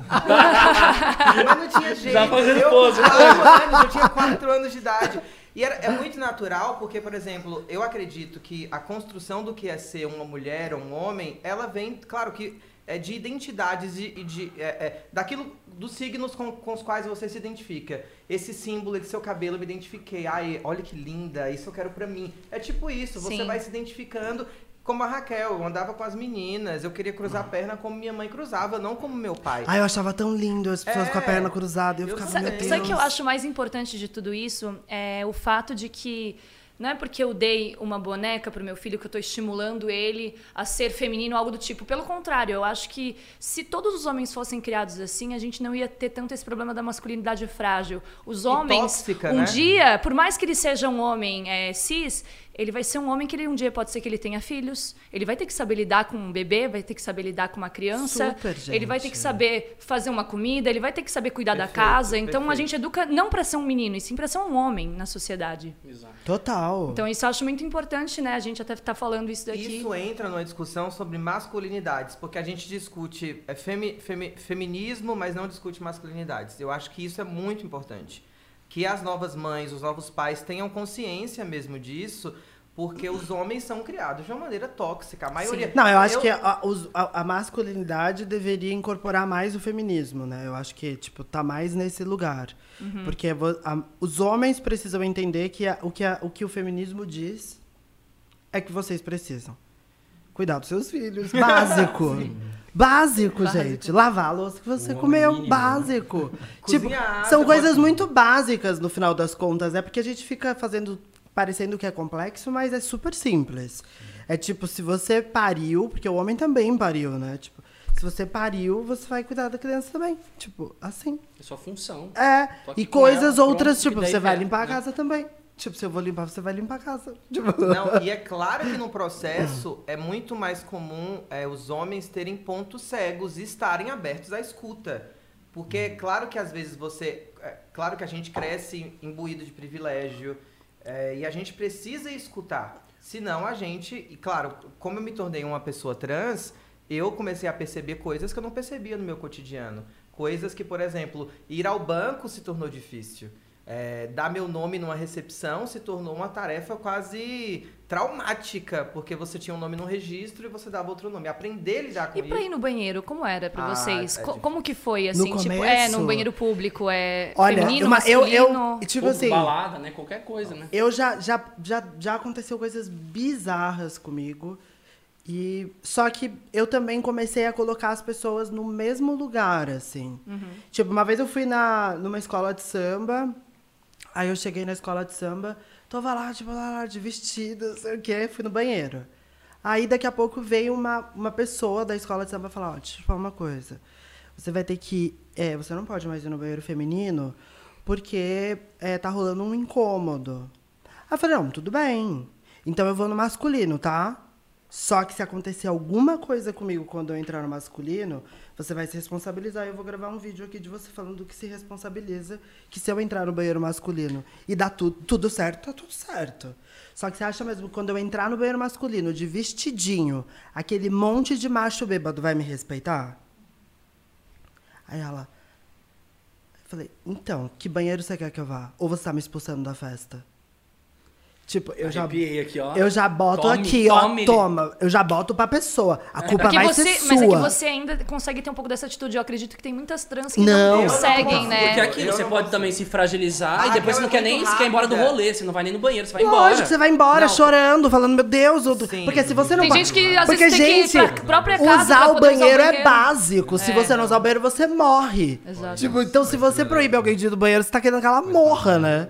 Mas não tinha jeito. Já fazendo eu, pose. anos, eu tinha 4 anos de idade. E era, é muito natural, porque, por exemplo, eu acredito que a construção do que é ser uma mulher ou um homem, ela vem, claro que é de identidades e e de, é, é, daquilo dos signos com, com os quais você se identifica. Esse símbolo de seu cabelo eu me identifiquei. Ai, olha que linda, isso eu quero pra mim. É tipo isso, você Sim. vai se identificando. Como a Raquel, eu andava com as meninas, eu queria cruzar a perna como minha mãe cruzava, não como meu pai. Ai, eu achava tão lindo as pessoas É. com a perna cruzada. Eu Eu ficava, sei. meu Deus. sabe o que eu acho mais importante de tudo isso? É o fato de que não é porque eu dei uma boneca pro meu filho que eu tô estimulando ele a ser feminino, algo do tipo. Pelo contrário, eu acho que se todos os homens fossem criados assim, a gente não ia ter tanto esse problema da masculinidade frágil. Os homens, tóxica, um né? dia, por mais que ele seja um homem é, cis, ele vai ser um homem que ele, um dia pode ser que ele tenha filhos, ele vai ter que saber lidar com um bebê, vai ter que saber lidar com uma criança, Super, ele vai ter gente. que saber fazer uma comida, ele vai ter que saber cuidar da Perfeito, casa. Então a perfeito. gente educa não para ser um menino, e sim para ser um homem na sociedade. Exato. Total. Então isso eu acho muito importante, né? A gente até tá falando isso daqui. Isso entra numa discussão sobre masculinidades, porque a gente discute é, femi- femi- feminismo, mas não discute masculinidades. Eu acho que isso é muito importante. Que as novas mães, os novos pais tenham consciência mesmo disso, porque os homens são criados de uma maneira tóxica. A maioria. Não, eu acho que a, a- a masculinidade deveria incorporar mais o feminismo, né? Eu acho que, tipo, tá mais nesse lugar. Uhum. Porque a- os homens precisam entender que a- o, que a- o que o feminismo diz é que vocês precisam. Cuidar dos seus filhos. Básico. Básico, gente. Lavar a louça que você O comeu. mínimo. Básico. tipo, Cozinhar, são coisas muito básicas no final das contas. É porque a gente fica fazendo. parecendo que é complexo, mas é super simples. É tipo, se você pariu, porque o homem também pariu, né? Tipo, se você pariu, você vai cuidar da criança também. Tipo, assim. É sua função. É. E coisas ela, outras, pronto, tipo, você vai limpar a né? casa também. Tipo, se eu vou limpar, você vai limpar a casa. Tipo, Não, e é claro que no processo é muito mais comum é, os homens terem pontos cegos e estarem abertos à escuta. Porque é claro que às vezes você. É, claro que a gente cresce imbuído de privilégio é, e a gente precisa escutar. Senão a gente. E claro, como eu me tornei uma pessoa trans, eu comecei a perceber coisas que eu não percebia no meu cotidiano. Coisas que, por exemplo, ir ao banco se tornou difícil. É, dar meu nome numa recepção se tornou uma tarefa quase traumática, porque você tinha um nome no registro e você dava outro nome. Aprender a lidar com E pra isso. ir no banheiro, como era pra Ah, vocês? é Co- como que foi, assim? No tipo, começo? é, num banheiro público, é Olha, feminino, uma- eu, masculino? eu, tipo Ou assim, balada, né? Qualquer coisa, né? eu já, já, já, já aconteceu coisas bizarras comigo. E só que eu também comecei a colocar as pessoas no mesmo lugar, assim. Tipo, uma vez eu fui na, numa escola de samba, aí eu cheguei na escola de samba, tava lá, tipo, lá, de vestido, não sei o quê, fui no banheiro. Aí daqui a pouco veio uma, uma pessoa da escola de samba falar, ó, deixa eu te falar uma coisa. Você vai ter que. É, você não pode mais ir no banheiro feminino porque é, tá rolando um incômodo. Aí eu falei, não, tudo bem. Então eu vou no masculino, tá? Só que se acontecer alguma coisa comigo quando eu entrar no masculino, você vai se responsabilizar. Eu vou gravar um vídeo aqui de você falando que se responsabiliza, que se eu entrar no banheiro masculino e dar tu, tudo certo, tá tudo certo. Só que você acha mesmo que quando eu entrar no banheiro masculino de vestidinho, aquele monte de macho bêbado vai me respeitar? Aí ela. Eu falei, então, que banheiro você quer que eu vá? Ou você tá me expulsando da festa? Tipo, eu já, aqui, ó. eu já boto Tome, aqui, tome. ó, toma. Eu já boto pra pessoa. A culpa Porque vai você, ser mas é que sua. você ainda consegue ter um pouco dessa atitude. Eu acredito que tem muitas trans que Não. não, conseguem, não né? Porque aquilo, Eu você não pode também se fragilizar Ah, e depois você não quer é nem muito se quer ir embora do rolê, você não vai nem no banheiro, você vai Lógico, embora. você vai embora Não. chorando, falando, meu Deus. eu-. Porque se você não Tem vai- gente que às Porque, vezes tem gente, que ir pra própria casa usar pra o poder usar o banheiro é banheiro. básico. Se você não usar o banheiro, você morre. Exato. Tipo, então se você proíbe alguém de ir do banheiro, você tá querendo que ela morra, né?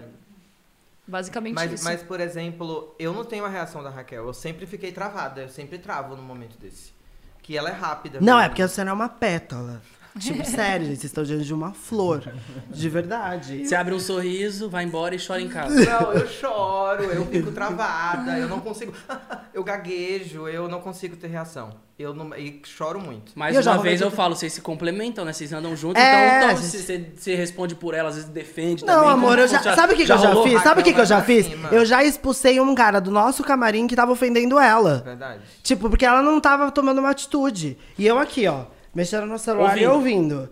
Basicamente Mas, isso. mas, por exemplo, eu não tenho a reação da Raquel. Eu sempre fiquei travada. Eu sempre travo no momento desse. Que ela é rápida. Não, é mesmo. porque você não é uma pétala. Tipo, sério, gente, vocês estão diante de uma flor. De verdade. Você abre um sorriso, vai embora e chora em casa. Não, eu choro, eu fico travada, eu não consigo. Eu gaguejo, eu não consigo ter reação. Eu não, e choro muito. E já uma vez eu falo, vocês se complementam, né? Vocês andam juntos, É, então, então gente. se você, você responde por ela, às vezes defende Não, também. amor, eu já. funciona? Sabe o que, que eu já fiz? Sabe o que, que eu já fiz? cima. Eu já expulsei um cara do nosso camarim que tava ofendendo ela. Verdade. Tipo, porque ela não tava tomando uma atitude. E eu aqui, ó, mexendo no celular e ouvindo.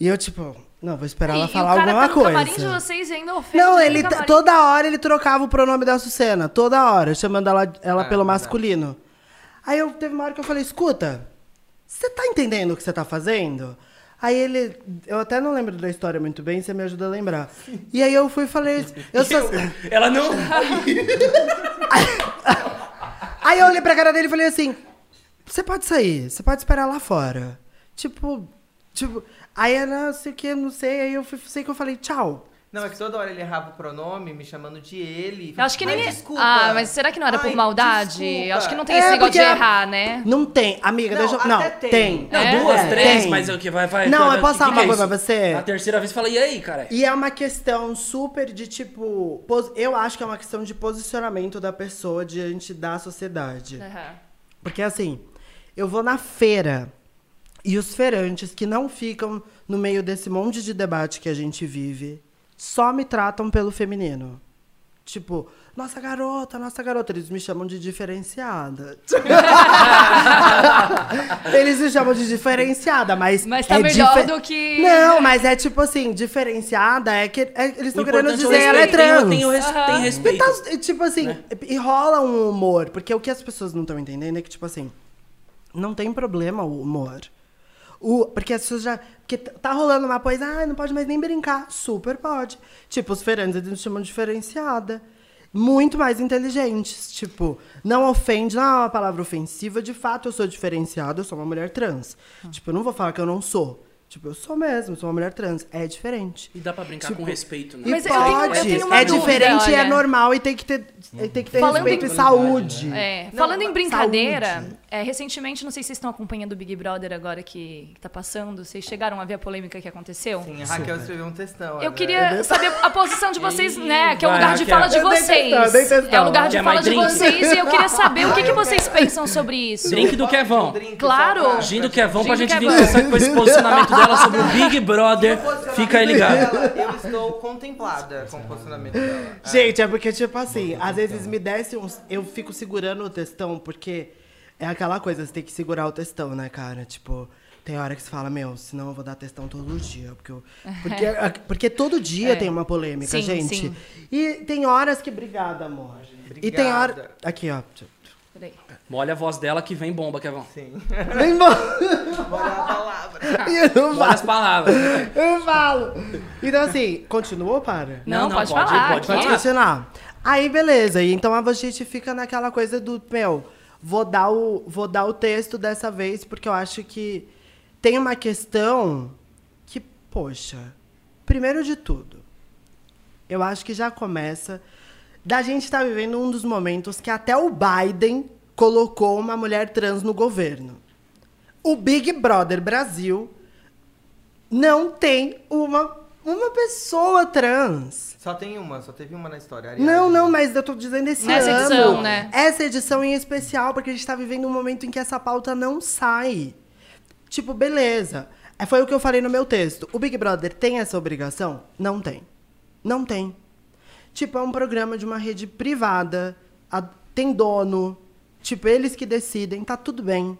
E eu, tipo, não, vou esperar ela E- falar e o cara alguma tá no camarim de coisa. vocês e ainda ofende Não, ele tá- camarim. toda hora ele trocava o pronome da Sucena, toda hora, chamando ela, ela É, pelo masculino. Aí eu teve uma hora que eu falei, escuta, você tá entendendo o que você tá fazendo? Aí ele, eu até não lembro da história muito bem, você me ajuda a lembrar. E aí eu fui e falei, eu sou... Ela não. Aí eu olhei pra cara dele e falei assim: você pode sair, você pode esperar lá fora. Tipo, tipo, aí ela, não sei o que, não sei, aí eu fui, sei que eu falei, tchau. Não, é que toda hora ele errava o pronome, me chamando de ele. Eu acho que nem. Ai, é- desculpa. Ah, mas será que não era por Ai, maldade? desculpa. Eu acho que não tem É, esse negócio de errar, né? Não tem, amiga, Não, deixa eu. até Não, tem. tem. Não, É? duas, É, três, tem. mas é o que vai, vai. Não, eu posso falar uma é coisa pra você? A terceira vez fala, e aí, cara? E é uma questão super de tipo. pos- Eu acho que é uma questão de posicionamento da pessoa diante da sociedade. Aham. Porque assim, eu vou na feira e os feirantes que não ficam no meio desse monte de debate que a gente vive só me tratam pelo feminino. Tipo, nossa garota, nossa garota. Eles me chamam de diferenciada. Eles me chamam de diferenciada, mas. Mas tá é melhor do que- Não, mas é tipo assim, diferenciada é que. é- eles estão querendo é dizer ela é trans. Tem, o res- tem. E respeito. tá- e, tipo assim, e rola um humor, porque o que as pessoas não estão entendendo é que, tipo assim, não tem problema o humor. O, porque as pessoas já. Porque tá rolando uma coisa, ah, não pode mais nem brincar. Super pode. Tipo, os feirantes, eles chamam de diferenciada. Muito mais inteligentes. Tipo, não ofende, não é uma palavra ofensiva. De fato, eu sou diferenciada, eu sou uma mulher trans. Tipo, eu não vou falar que eu não sou. Tipo, eu sou mesmo, sou uma mulher trans. É diferente. E dá pra brincar Tipo, com respeito, né? Mas eu tenho- eu pode. tenho é dúvida, diferente e é olha. normal e tem que ter, tem que ter Falando respeito em- e saúde. É, Não, falando em brincadeira, é, recentemente, não sei se vocês estão acompanhando o Big Brother agora que, que tá passando, vocês chegaram a ver a polêmica que aconteceu? Sim, a Raquel escreveu um textão. Eu né? queria saber a posição de vocês, né? Que é o Vai, lugar de fala de vocês. É o lugar de fala de vocês e eu queria saber o que, que vocês pensam sobre isso. Drink do Kevão. Claro. Gin do Kevão pra gente vir com esse posicionamento dela sobre o Big Brother. Fica aí ligado. Dela, Eu estou contemplada com o posicionamento dela. É. Gente, é porque, tipo assim, às vezes me desce uns. Eu fico segurando o textão, porque é aquela coisa, você tem que segurar o textão, né, cara? Tipo. Tem hora que você fala, meu, senão eu vou dar textão todo dia. Porque, eu- porque, porque todo dia É. tem uma polêmica, Sim, gente. sim. E tem horas que. Obrigada, amor. E tem hora. Obrigada. Aqui, ó. Peraí. Molha a voz dela que vem bomba, Kevão. Sim. Vem embora. Bora a palavra. Eu não Molha as falo. palavras. Eu falo. Então, assim, continua ou para? Não, pode falar, Pode, Pode falar. continuar. Aí, beleza. Então a gente fica naquela coisa do, meu, vou dar o, vou dar o texto dessa vez, porque eu acho que tem uma questão que, poxa, primeiro de tudo, eu acho que já começa da gente estar vivendo um dos momentos que até o Biden colocou uma mulher trans no governo. O Big Brother Brasil não tem uma, uma pessoa trans. Só tem uma, só teve uma na história. Ariadne. Não, não, mas eu tô dizendo esse Nessa ano. edição, né? Essa edição em especial, porque a gente tá vivendo um momento em que essa pauta não sai. Tipo, beleza. É, Foi o que eu falei no meu texto. O Big Brother tem essa obrigação? Não tem. Não tem. Tipo, é um programa de uma rede privada, a- tem dono, tipo, eles que decidem, tá tudo bem.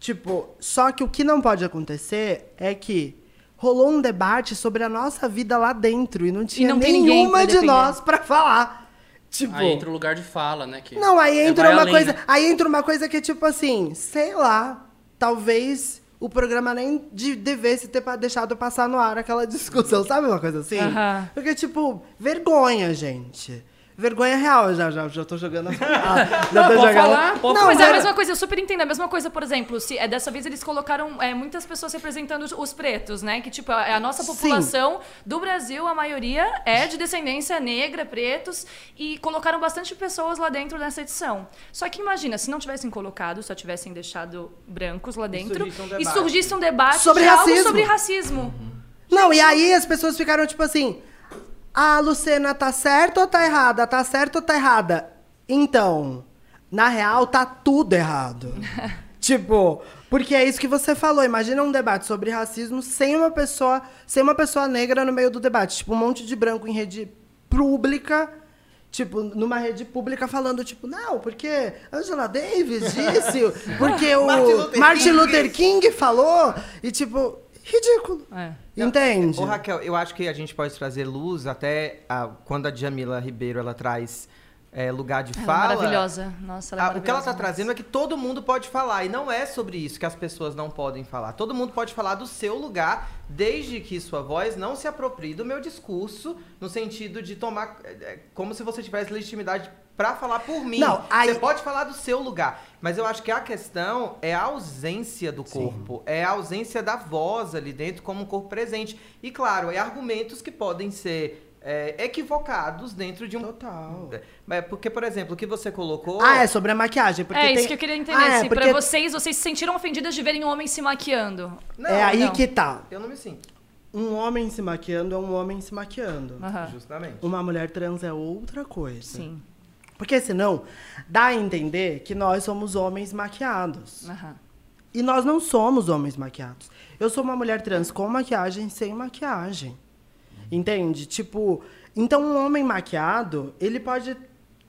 Tipo, só que o que não pode acontecer é que rolou um debate sobre a nossa vida lá dentro e não tinha não tem ninguém nenhuma de nós pra falar. Tipo. Aí entra o lugar de fala, né? Que Não, aí é, entra uma além, coisa. né? Aí entra uma coisa que é tipo assim, sei lá, talvez o programa nem de, devesse ter deixado passar no ar aquela discussão, sabe uma coisa assim? Aham. Porque, tipo, vergonha, gente. Vergonha real, eu já, já, já tô jogando a falar. Já tô pode jogando- falar, pode Não, Mas é a ver- mesma coisa, eu super entendo. A mesma coisa, por exemplo, se é, dessa vez eles colocaram é, muitas pessoas representando os, os pretos, né? Que, tipo, a, a nossa Sim. população do Brasil, a maioria é de descendência negra, pretos, e colocaram bastante pessoas lá dentro nessa edição. Só que imagina, se não tivessem colocado, só tivessem deixado brancos lá dentro, surgisse um e debate. surgisse um debate Sobre de algo racismo. sobre racismo. Não, e aí as pessoas ficaram tipo assim: a Lucena tá certa ou tá errada? Tá certa ou tá errada? Então, na real, tá tudo errado. tipo, porque é isso que você falou. Imagina um debate sobre racismo sem uma pessoa, sem uma pessoa negra no meio do debate. Tipo, um monte de branco em rede pública. Tipo, numa rede pública falando, tipo, não, porque Angela Davis disse, porque o Martin Luther Martin. Luther King falou, e tipo, ridículo. É. Entende? Ô, Raquel, eu acho que a gente pode trazer luz até a- quando a Djamila Ribeiro ela traz é, lugar de Ela é fala. maravilhosa. Nossa, ela é Ah, o que ela maravilhosa. está trazendo é que todo mundo pode falar. E não é sobre isso que as pessoas não podem falar. Todo mundo pode falar do seu lugar, desde que sua voz não se aproprie do meu discurso, no sentido de tomar. é, é, como se você tivesse legitimidade para falar por mim. Não, aí- Você pode falar do seu lugar. Mas eu acho que a questão é a ausência do corpo. É a ausência da voz ali dentro como um corpo presente. E claro, é argumentos que podem ser. é, equivocados dentro de um. Total. É, Porque, por exemplo, o que você colocou. Ah, é sobre a maquiagem. Porque É tem... isso que eu queria entender. Ah, é, se porque pra vocês, vocês se sentiram ofendidas de verem um homem se maquiando. Não, é aí não. que tá. Eu não me sinto. Um homem se maquiando é um homem se maquiando. Aham. Justamente. Uma mulher trans é outra coisa. Sim. Porque senão dá a entender que nós somos homens maquiados. Aham. E nós não somos homens maquiados. Eu sou uma mulher trans com maquiagem, sem maquiagem. Entende? Tipo, então um homem maquiado, ele pode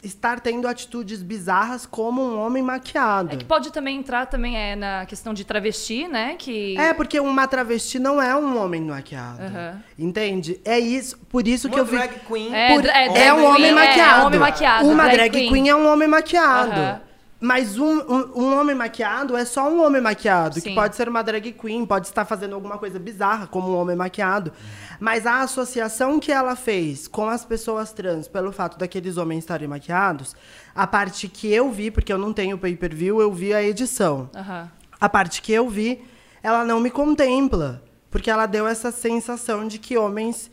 estar tendo atitudes bizarras como um homem maquiado. É que pode também entrar também é, na questão de travesti, né? Que É, porque uma travesti não é um homem maquiado. Aham. Entende? É isso, por isso Uma que eu vi. drag queen. É, Por- dra- é, drag um homem queen, maquiado. É, homem maquiado. Uma drag drag, queen. é um homem maquiado. Aham. Mas um, um, um homem maquiado é só um homem maquiado, que Sim. pode ser uma drag queen, pode estar fazendo alguma coisa bizarra como um homem maquiado. Mas a associação que ela fez com as pessoas trans pelo fato daqueles homens estarem maquiados, a parte que eu vi, porque eu não tenho pay-per-view, eu vi a edição. Aham. A parte que eu vi, ela não me contempla. Porque ela deu essa sensação de que homens,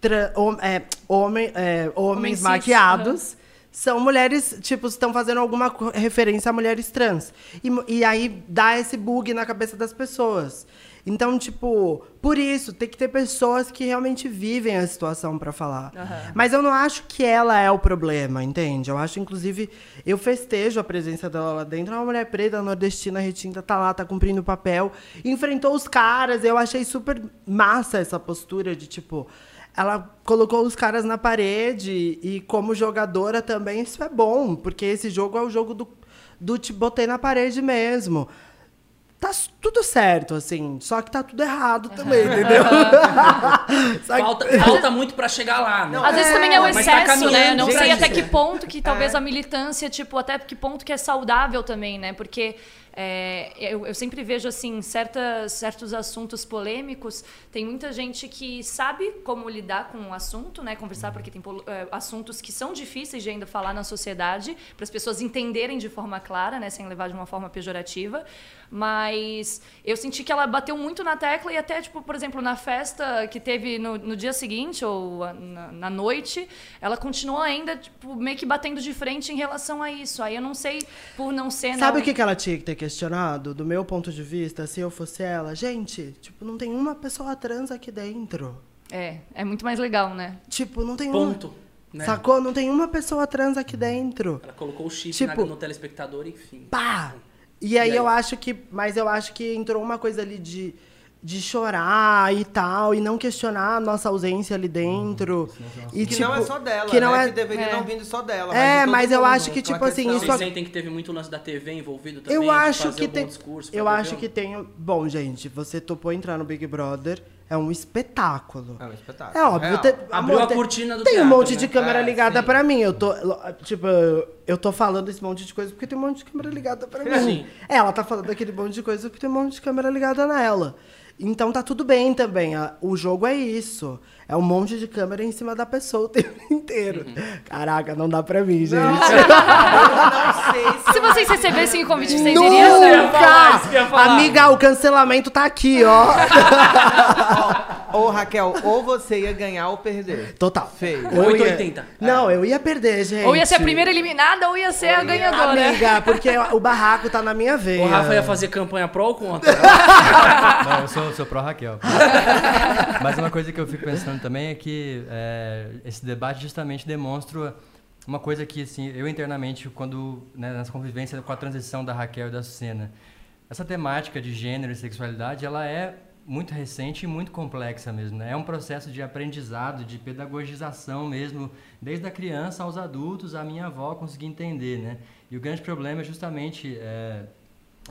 tra- hom- é, homem, é, homens Homens cis, maquiados são mulheres, tipo, estão fazendo alguma referência a mulheres trans. E, e aí dá esse bug na cabeça das pessoas. Então, tipo, por isso, tem que ter pessoas que realmente vivem a situação pra falar. Aham. Mas eu não acho que ela é o problema, entende? Eu acho, inclusive, eu festejo a presença dela lá dentro. É uma mulher preta, nordestina, retinta, tá lá, tá cumprindo o papel. Enfrentou os caras, eu achei super massa essa postura de, tipo... Ela colocou os caras na parede e, como jogadora também, isso é bom. Porque esse jogo é o jogo do, do te botei na parede mesmo. Tá tudo certo, assim. Só que tá tudo errado também, entendeu? Falta, falta muito pra chegar lá, né? Às vezes também é o tá excesso, né? caminhando Não sei até que ponto que talvez a militância, tipo, até que ponto que é saudável também, né? Porque é, eu, eu sempre vejo, assim, certas, certos assuntos polêmicos. Tem muita gente que sabe como lidar com o assunto, né? Conversar, porque tem é, assuntos que são difíceis de ainda falar na sociedade, para as pessoas entenderem de forma clara, né? Sem levar de uma forma pejorativa. Mas eu senti que ela bateu muito na tecla e até, tipo, por exemplo, na festa que teve no, no dia seguinte ou na, na noite, ela continuou ainda, tipo, meio que batendo de frente em relação a isso. Aí eu não sei, por não ser... Sabe não... o que, que ela tinha que ter questionado? Do meu ponto de vista, se eu fosse ela? Gente, tipo, não tem uma pessoa trans aqui dentro. É, é muito mais legal, né? Tipo, não tem Ponto. uma. Né? Sacou? Não tem uma pessoa trans aqui dentro. Ela colocou o chip Tipo- na- no telespectador, enfim. Pá! E aí, E aí? eu acho que. Mas eu acho que entrou uma coisa ali de. De chorar e tal, e não questionar a nossa ausência ali dentro. E, Que tipo, não é só dela, que não né? é- Que deveria É. não vindo só dela. É, todo mas eu mundo, acho que, tipo assim, questão- isso Vocês sentem que teve muito lance da TV envolvido também? Eu de acho fazer que um tem. Eu acho que tem. Bom, gente, você topou entrar no Big Brother, é um espetáculo. É um espetáculo. É óbvio, Real. tem, Abriu amor, a cortina do Tem um teatro, monte né? de câmera É, ligada sim. pra mim. Eu tô, tipo, eu tô falando esse monte de coisa porque tem um monte de câmera ligada pra mim. Sim. Ela tá falando aquele monte de coisa porque tem um monte de câmera ligada nela. Então tá tudo bem também. O jogo é isso. É um monte de câmera em cima da pessoa o tempo inteiro. Uhum. Caraca, não dá pra mim, gente. Eu não sei Se vocês recebessem o convite, vocês Nunca! iriam? falar. Amiga, o cancelamento tá aqui, ó. Ô, Raquel, ou você ia ganhar ou perder. Total. Feio. Ou eu ia- 880. Não, eu ia perder, gente. Ou ia ser a primeira eliminada ou ia ser a ganhadora. Amiga, porque o barraco tá na minha veia. O Rafa ia fazer campanha pró ou contra? Não, eu sou, sou pró-Raquel. Mas uma coisa que eu fico pensando também é que é, esse debate justamente demonstra uma coisa que, assim, eu internamente, quando, né, nessa convivência com a transição da Raquel e da Sucena, essa temática de gênero e sexualidade, ela é muito recente e muito complexa mesmo, né? É um processo de aprendizado, de pedagogização mesmo, desde a criança aos adultos, a minha avó conseguir entender, né? E o grande problema é justamente... é,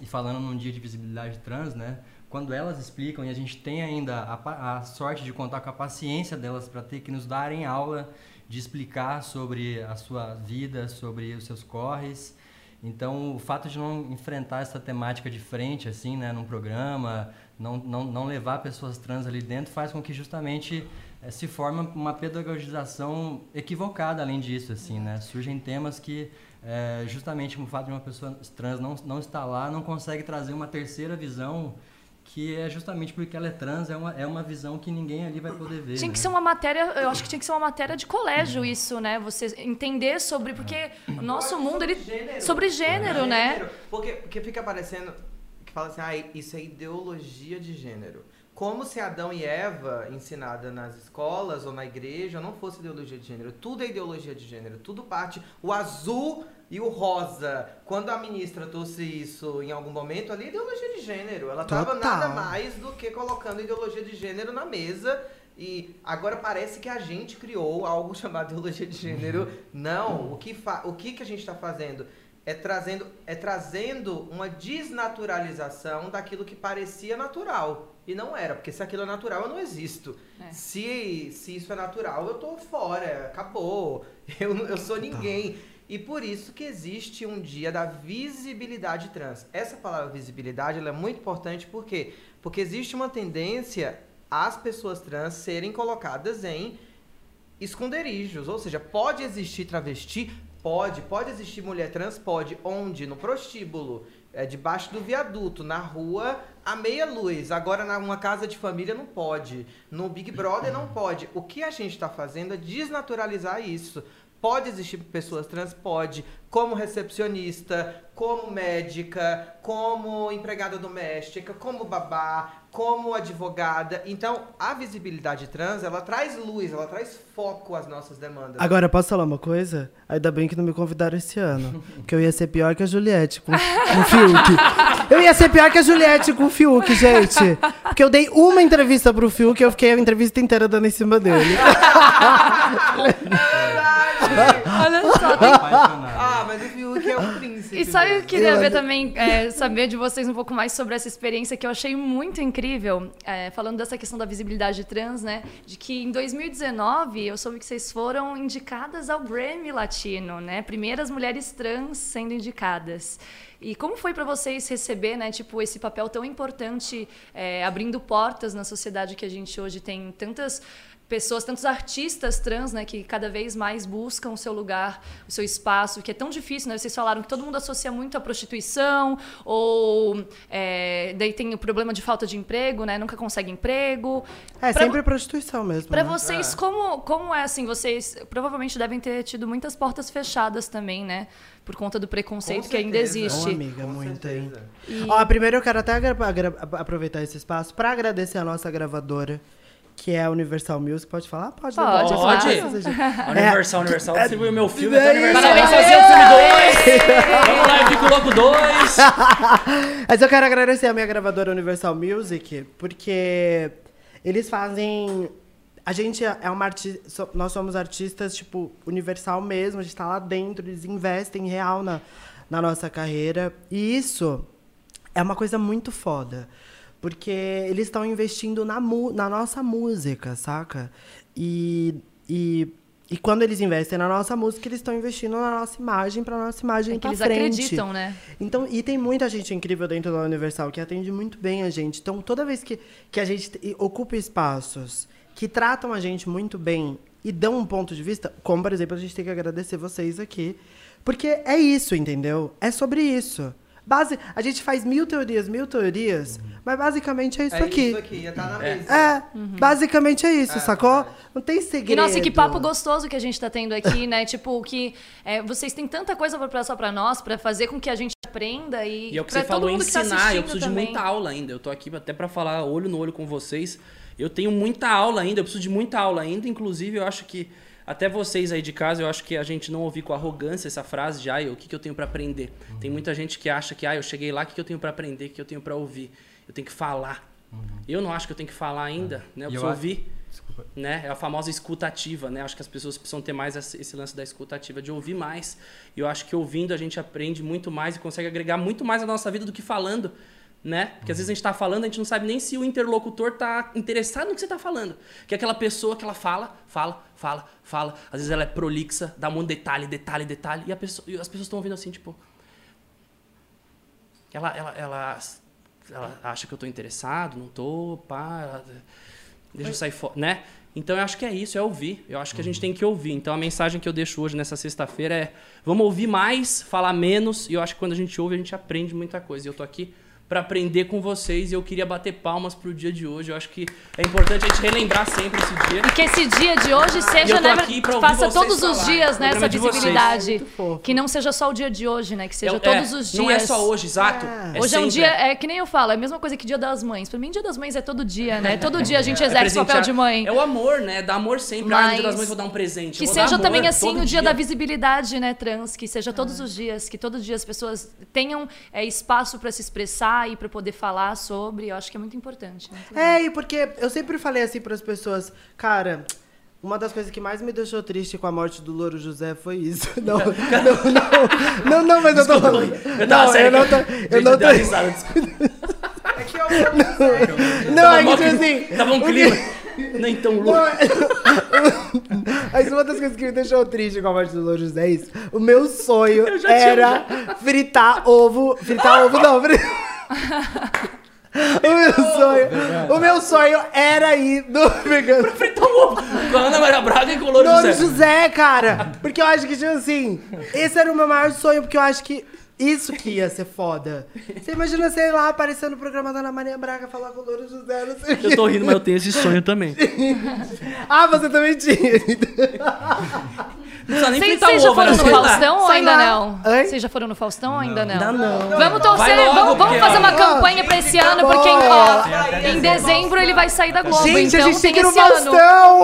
e falando num dia de visibilidade trans, né? Quando elas explicam e a gente tem ainda a, a sorte de contar com a paciência delas para ter que nos darem aula de explicar sobre a sua vida, sobre os seus corres. Então, o fato de não enfrentar essa temática de frente, assim, né, num programa, não, não, não levar pessoas trans ali dentro, faz com que justamente eh, se forme uma pedagogização equivocada, além disso, assim, né? Surgem temas que, eh, justamente o fato de uma pessoa trans não, não estar lá, não consegue trazer uma terceira visão que é justamente porque ela é trans, é uma, é uma visão que ninguém ali vai poder ver. Tinha que né? ser uma matéria, eu acho que tinha que ser uma matéria de colégio isso, né? Você entender sobre, porque o nosso mundo, ele... Gênero. Sobre gênero, né? Porque, porque fica parecendo que fala assim, ah, isso é ideologia de gênero. Como se Adão e Eva, ensinada nas escolas ou na igreja, não fosse ideologia de gênero. Tudo é ideologia de gênero. Tudo parte. O azul e o rosa. Quando a ministra trouxe isso em algum momento, ali ideologia de gênero. Ela tava Total. nada mais do que colocando ideologia de gênero na mesa. E agora parece que a gente criou algo chamado ideologia de gênero. Não, o que, fa o que, que a gente está fazendo? É trazendo, é trazendo uma desnaturalização daquilo que parecia natural. E não era, porque se aquilo é natural, eu não existo. É. Se, se isso é natural, eu tô fora, acabou. Eu, eu sou ninguém. E por isso que existe um dia da visibilidade trans. Essa palavra visibilidade é muito importante por quê? Porque existe uma tendência às pessoas trans serem colocadas em esconderijos. Ou seja, pode existir travesti? Pode. Pode existir mulher trans? Pode. Onde? No prostíbulo. É, debaixo do viaduto, na rua, a meia luz. Agora, numa casa de família, não pode. No Big Brother, não pode. O que a gente está fazendo é desnaturalizar isso. Pode existir pessoas trans? Pode. Como recepcionista, como médica, como empregada doméstica, como babá, como advogada. Então, a visibilidade trans, ela traz luz, ela traz foco às nossas demandas. Agora, posso falar uma coisa? Ainda bem que não me convidaram esse ano. Porque eu ia ser pior que a Juliette com, com o Fiuk. Eu ia ser pior que a Juliette com o Fiuk, gente. Porque eu dei uma entrevista pro Fiuk e eu fiquei a entrevista inteira dando em cima dele. Olha só. Ah, mas o Fiuk é um príncipe. E só eu mesmo. queria Eu- ver também, é, saber de vocês um pouco mais sobre essa experiência que eu achei muito incrível, é, falando dessa questão da visibilidade trans, né? De que em 2019 eu soube que vocês foram indicadas ao Grammy Latino, né? Primeiras mulheres trans sendo indicadas. E como foi para vocês receber, né, tipo, esse papel tão importante, é, abrindo portas na sociedade que a gente hoje tem tantas pessoas, tantos artistas trans, né, que cada vez mais buscam o seu lugar, o seu espaço, que é tão difícil, né? Vocês falaram que todo mundo associa muito à prostituição, ou é, daí tem o problema de falta de emprego, né? Nunca consegue emprego. É Pra sempre prostituição mesmo. Pra né? vocês, como, como é assim? Vocês provavelmente devem ter tido muitas portas fechadas também, né? Por conta do preconceito Com que ainda existe. Ô, amiga, Com muito, hein? certeza. Ó, primeiro eu quero até aproveitar esse espaço para agradecer a nossa gravadora, que é a Universal Music. Pode falar? Pode. Pode, né? pode. É. Universal, Universal distribuiu meu filme, até Universal Parabéns. fazer o filme 2. Vamos lá, eu fico louco 2. Mas eu quero agradecer a minha gravadora Universal Music, porque eles fazem. A gente é uma artista. Nós somos artistas, tipo, universal mesmo, a gente tá lá dentro, eles investem real na, na nossa carreira. E isso é uma coisa muito foda. Porque eles estão investindo na, mu- na nossa música, saca? E, e, e quando eles investem na nossa música, eles estão investindo na nossa imagem, pra nossa imagem É que eles frente. acreditam, né? Então, e tem muita gente incrível dentro da Universal que atende muito bem a gente. Então, toda vez que, que a gente te- ocupa espaços que tratam a gente muito bem e dão um ponto de vista, como, por exemplo, a gente tem que agradecer vocês aqui. Porque é isso, entendeu? É sobre isso. Base, a gente faz mil teorias, mil teorias, mas basicamente é isso é aqui. isso aqui, ia estar na mesa. É, basicamente é isso, sacou? Não tem E segredo. nossa, que papo gostoso que a gente tá tendo aqui, né? Tipo, que é, vocês têm tanta coisa pra passar pra nós, pra fazer com que a gente aprenda e, E é o que pra você todo falou, tá ensinar. assistindo eu preciso também. de muita aula ainda. Eu tô aqui até pra falar olho no olho com vocês. Eu tenho muita aula ainda, eu preciso de muita aula ainda. Inclusive, eu acho que, até vocês aí de casa, eu acho que a gente não ouvir com arrogância essa frase de, ai, o que, que eu tenho pra aprender. Tem muita gente que acha que, ai, eu cheguei lá, o que, que eu tenho pra aprender, o que eu tenho pra ouvir. Eu tenho que falar. Eu não acho que eu tenho que falar ainda, né? Eu E eu preciso acho- ouvir Desculpa. né? É a famosa escuta ativa, né? Acho que as pessoas precisam ter mais esse lance da escuta ativa, de ouvir mais. E eu acho que ouvindo a gente aprende muito mais e consegue agregar muito mais na nossa vida do que falando, né? Porque às vezes a gente tá falando, a gente não sabe nem se o interlocutor tá interessado no que você tá falando. Que é aquela pessoa que ela fala, fala, fala, fala. Às vezes ela é prolixa, dá um monte de detalhe, detalhe, detalhe. E, pessoa- e as pessoas estão ouvindo assim, tipo... Ela, ela, ela, ela acha que eu tô interessado, não tô, pá... ela- Deixa eu sair fora, né? Então eu acho que é isso, é ouvir. Eu acho que a gente tem que ouvir. Então a mensagem que eu deixo hoje nessa sexta-feira é: vamos ouvir mais, falar menos. E eu acho que quando a gente ouve, a gente aprende muita coisa. E eu tô aqui para aprender com vocês e eu queria bater palmas pro dia de hoje. Eu acho que é importante a gente relembrar sempre esse dia. E que esse dia de hoje seja, né, faça todos os falarem. dias, né, essa visibilidade. Que não seja só o dia de hoje, né? Que seja É- todos é, os dias. Não é só hoje, exato. É. É Hoje é um sempre. dia, é que nem eu falo, é a mesma coisa que dia das mães. Pra mim, dia das mães é todo dia, né? Todo dia a gente É exerce o papel presentear- de mãe. É o amor, né? Dar amor sempre. Ah, no dia das Mas mães vou dar um presente. Que seja amor também assim o dia, da visibilidade, né, trans, que seja todos os dias, que todos os dias as pessoas tenham é, espaço pra se expressar e pra poder falar sobre. Eu acho que é muito importante. Muito. É, e porque eu sempre falei assim para as pessoas, cara, uma das coisas que mais me deixou triste com a morte do Louro José foi isso. Não, não, não, não, não, mas eu tô falando. Eu Não, eu sério, não tô. Eu não tô. desculpa. É que eu vou Não, é que tipo assim. Tava um clima. Nem tão louco. Não, Mas uma das coisas que me deixou triste com a morte do Louro José é isso. O meu sonho Eu era fritar ovo. Fritar ovo, não. fri- O meu sonho, o meu sonho era ir no vegano. Fritar um ovo com a Ana Maria Braga e com o Louro Louro José. José, cara. Porque eu acho que, tipo assim, esse era o meu maior sonho, porque eu acho que isso que ia ser foda. Você imagina, sei lá, aparecendo no programa da Ana Maria Braga, falar com o Louro José, não sei o quê. Eu tô rindo, mas eu tenho esse sonho também. Ah, você também tinha. Não precisa nem Vocês o já foram né? no. Faustão ainda não? Vocês já foram no Faustão ou ainda não? Ainda não. Vamos torcer, logo, vamos, vamos fazer ó, uma campanha pra esse ano, porque ó, Tem em dezembro ele vai sair da Globo, Gente, então a gente tem que ir no. Faustão!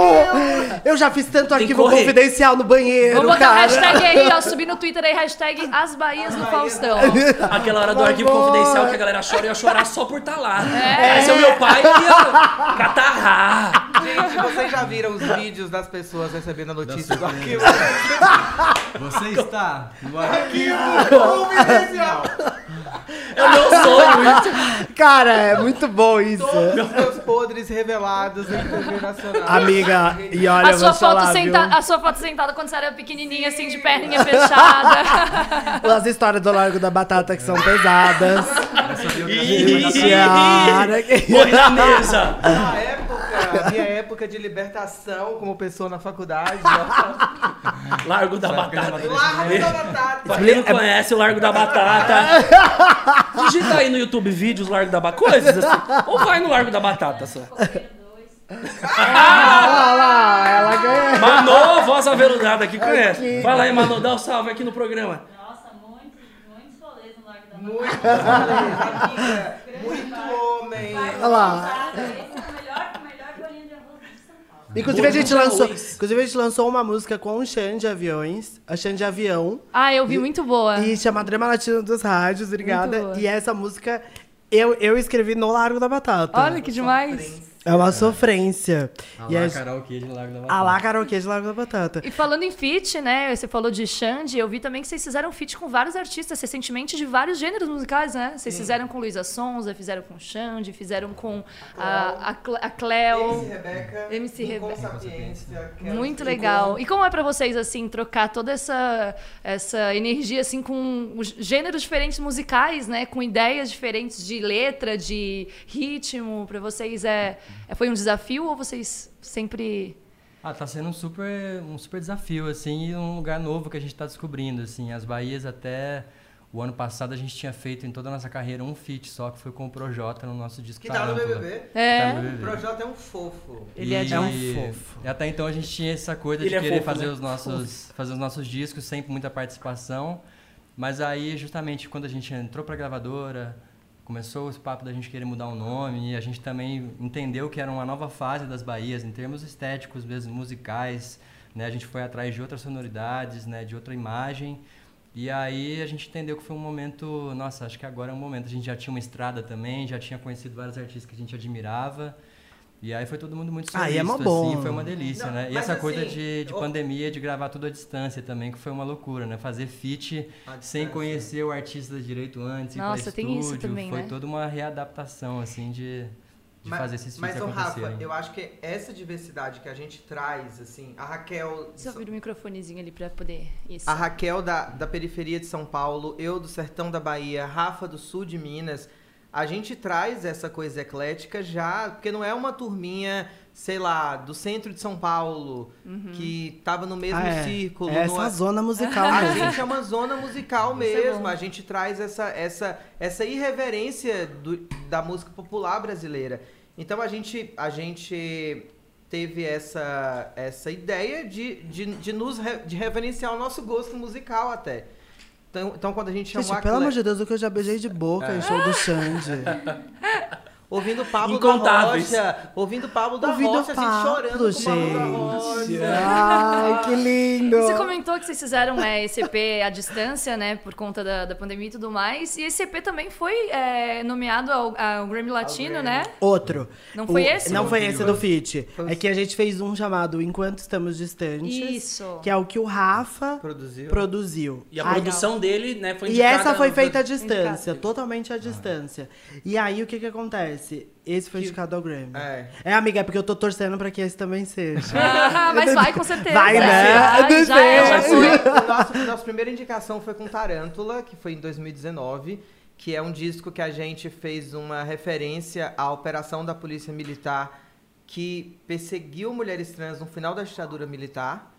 Eu já fiz tanto arquivo confidencial no banheiro, Vou botar cara. hashtag aí, ó, subir no Twitter aí, hashtag As Bahias no Faustão. Aquela hora do arquivo confidencial que a galera chora, eu ia chorar só por estar lá. Aí se é o meu pai, eu ia catarrar. Gente, vocês já viram os vídeos das pessoas recebendo a notícia do arquivo? Você está no arquivo. Confidencial. É o meu sonho isso. Cara, é muito bom isso. Todos os seus podres revelados em TV Nacional. Amiga, e olha, A sua, te falar, foto senta- a sua foto sentada quando você era pequenininha, assim, de perninha fechada. As histórias do Largo da Batata que são pesadas. Morre na mesa. Na época, minha época de libertação como pessoa na faculdade. Largo da Batata. Largo da batata. Pra quem não conhece o Largo da Batata, digita aí no YouTube vídeos Largo da Batata, coisas assim. Ou vai no Largo da Batata só. Ah, olha lá, ela ganha. Manô, voz aveludada aqui, conhece. Fala aí, Manô, dá um salve aqui no programa. Nossa, muitos, muitos rolês no Largo da Muito beleza, amiga. Muito homem. Olha lá. Batata. Esse é o melhor, o melhor bolinho de arroz Inclusive a, gente lançou, inclusive a gente lançou uma música com o Xande de Aviões, a Xande de Avião, Ah, eu vi muito boa. e chama Drama Latino dos Rádios, obrigada. E essa música eu, eu escrevi no Largo da Batata. Olha que demais. É uma sofrência. e Alá, a, karaokê de Lago da a Batata. lá karaokê de Largo da Batata. E falando em feat, né? Você falou de Xande, eu vi também que vocês fizeram feat com vários artistas, recentemente de vários gêneros musicais, né? Vocês fizeram com Luísa Sonza, fizeram com Xande, fizeram com a, a, a Cleo. MC Rebeca. MC Rebeca. Kelly Muito legal. E como é pra vocês, assim, trocar toda essa, essa energia, assim, com os gêneros diferentes musicais, né? Com ideias diferentes de letra, de ritmo. Pra vocês, é, é- foi um desafio ou vocês sempre... Ah, tá sendo um super, um super desafio, assim, e um lugar novo que a gente tá descobrindo, assim. As Bahias até o ano passado a gente tinha feito em toda a nossa carreira um feat só, que foi com o Projota no nosso disco Que tá no. BBB. É. Tá no O BBB. Projota é um fofo. Ele é E-. É um fofo. E até então a gente tinha essa coisa Ele de é querer fofo, fazer, né? os nossos, fazer os nossos discos, sempre muita participação. Mas aí, justamente, quando a gente entrou pra gravadora, começou esse papo da gente querer mudar o nome, e a gente também entendeu que era uma nova fase das Bahias, em termos estéticos mesmo, musicais, né? A gente foi atrás de outras sonoridades, né? De outra imagem. E aí a gente entendeu que foi um momento, nossa, acho que agora é um momento. A gente já tinha uma estrada também, já tinha conhecido vários artistas que a gente admirava. E aí foi todo mundo muito Ah, e é mó solícito, bom. assim, foi uma delícia, Não, né? E essa coisa assim, de, de o- pandemia, de gravar tudo à distância também, que foi uma loucura, né? Fazer feat sem conhecer o artista direito antes, ir pra Nossa, tem isso estúdio, também, foi né? toda uma readaptação, assim, de, de Mas- fazer esses feats Mas, ô, Rafa, acontecerem. eu acho que essa diversidade que a gente traz, assim, a Raquel. Deixa eu ouvir o microfonezinho ali pra poder... Isso. A Raquel da, da periferia de São Paulo, eu do sertão da Bahia, Rafa do sul de Minas. A gente traz essa coisa eclética já, porque não é uma turminha, sei lá, do centro de São Paulo, que tava no mesmo Ah, é. círculo. É no- essa zona musical A mesmo. gente é uma zona musical Isso é mesmo. bom. a gente traz essa, essa, essa irreverência do- da música popular brasileira. Então a gente, a gente teve essa, essa ideia de, de, de nos re- de reverenciar o nosso gosto musical até. Então, então quando a gente chamou Gente, a pelo Cle- amor de Deus, o que eu já beijei de boca em show do Xande. ouvindo Pablo da. Rocha, ouvindo Pablo da Ouvindo Rocha, assim, Pablo, chorando com o Pablo da Rocha. gente. Ai, que lindo. Você comentou que vocês fizeram é, esse EP à distância, né? Por conta da, da pandemia e tudo mais. E esse EP também foi é, nomeado ao, ao Grammy Latino, Grammy. né? Outro. Não foi O- esse? Não foi esse do Fit. É que a gente fez um chamado Enquanto Estamos Distantes. Isso. Que é o que o Rafa Produziu. produziu. E a Aí- produção dele, né, foi E indicada essa foi feita à distância, Indicada. totalmente à distância. E aí o que que acontece? Esse foi indicado ao Grammy. É. É, amiga, é porque eu tô torcendo pra que esse também seja. Ah, mas vai, com certeza. Vai, né? Vai, já, é, já foi. O nosso, nossa primeira indicação foi com Tarântula, que foi em 2019, que é um disco que a gente fez uma referência à operação da Polícia Militar que perseguiu mulheres trans no final da ditadura militar.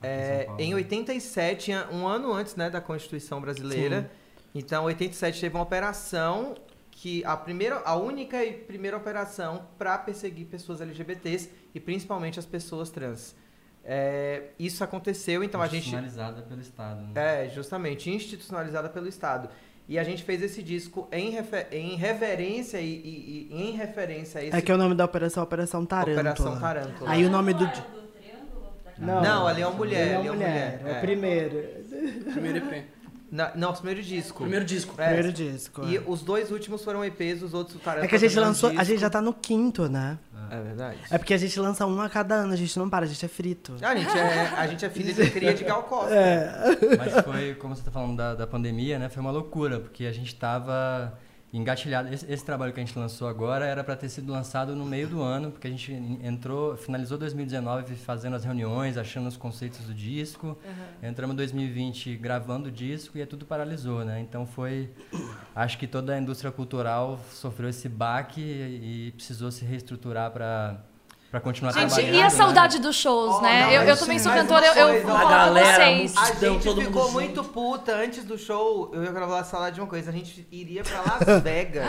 É, em 87, um ano antes né, da Constituição Brasileira. Então, 87 teve uma operação que a primeira, a única e primeira operação para perseguir pessoas LGBTs e principalmente as pessoas trans. É, isso aconteceu, então a gente Institucionalizada pelo Estado, né? é, justamente, institucionalizada pelo Estado. E a gente fez esse disco em, refer- em reverência e, e- e em referência a esse É que o nome da operação é Operação Tarântula. Operação Tarântula. Aí o nome do. Triângulo? Não, ali é uma mulher, é uma mulher, É é. o primeiro. Primeiro EP. Na- não, o primeiro disco. Primeiro disco. É. Primeiro disco. E é. os dois últimos foram EPs, os outros Tarântula É que a gente lançou. A disco. gente já tá no quinto, né? É verdade. É porque a gente lança um a cada ano, a gente não para, a gente é frito. A gente é, a gente é filha de cria de Gal Costa. É. Mas foi, como você está falando da, da pandemia, né? Foi uma loucura, porque a gente estava engatilhado. Esse, esse trabalho que a gente lançou agora era para ter sido lançado no meio do ano, porque a gente entrou, finalizou 2019 fazendo as reuniões, achando os conceitos do disco. Entramos em 2020 gravando o disco e tudo paralisou, né? Então foi, acho que toda a indústria cultural sofreu esse baque e precisou se reestruturar para para continuar Gente, trabalhando. e a né? saudade dos shows, Oh, né? não, eu, eu também sim, sou cantora, eu, eu vou A falar pra galera, vocês. A gente todo mundo ficou junto. muito puta antes do show. Eu ia gravar falar de uma coisa. A gente iria pra Las Vegas.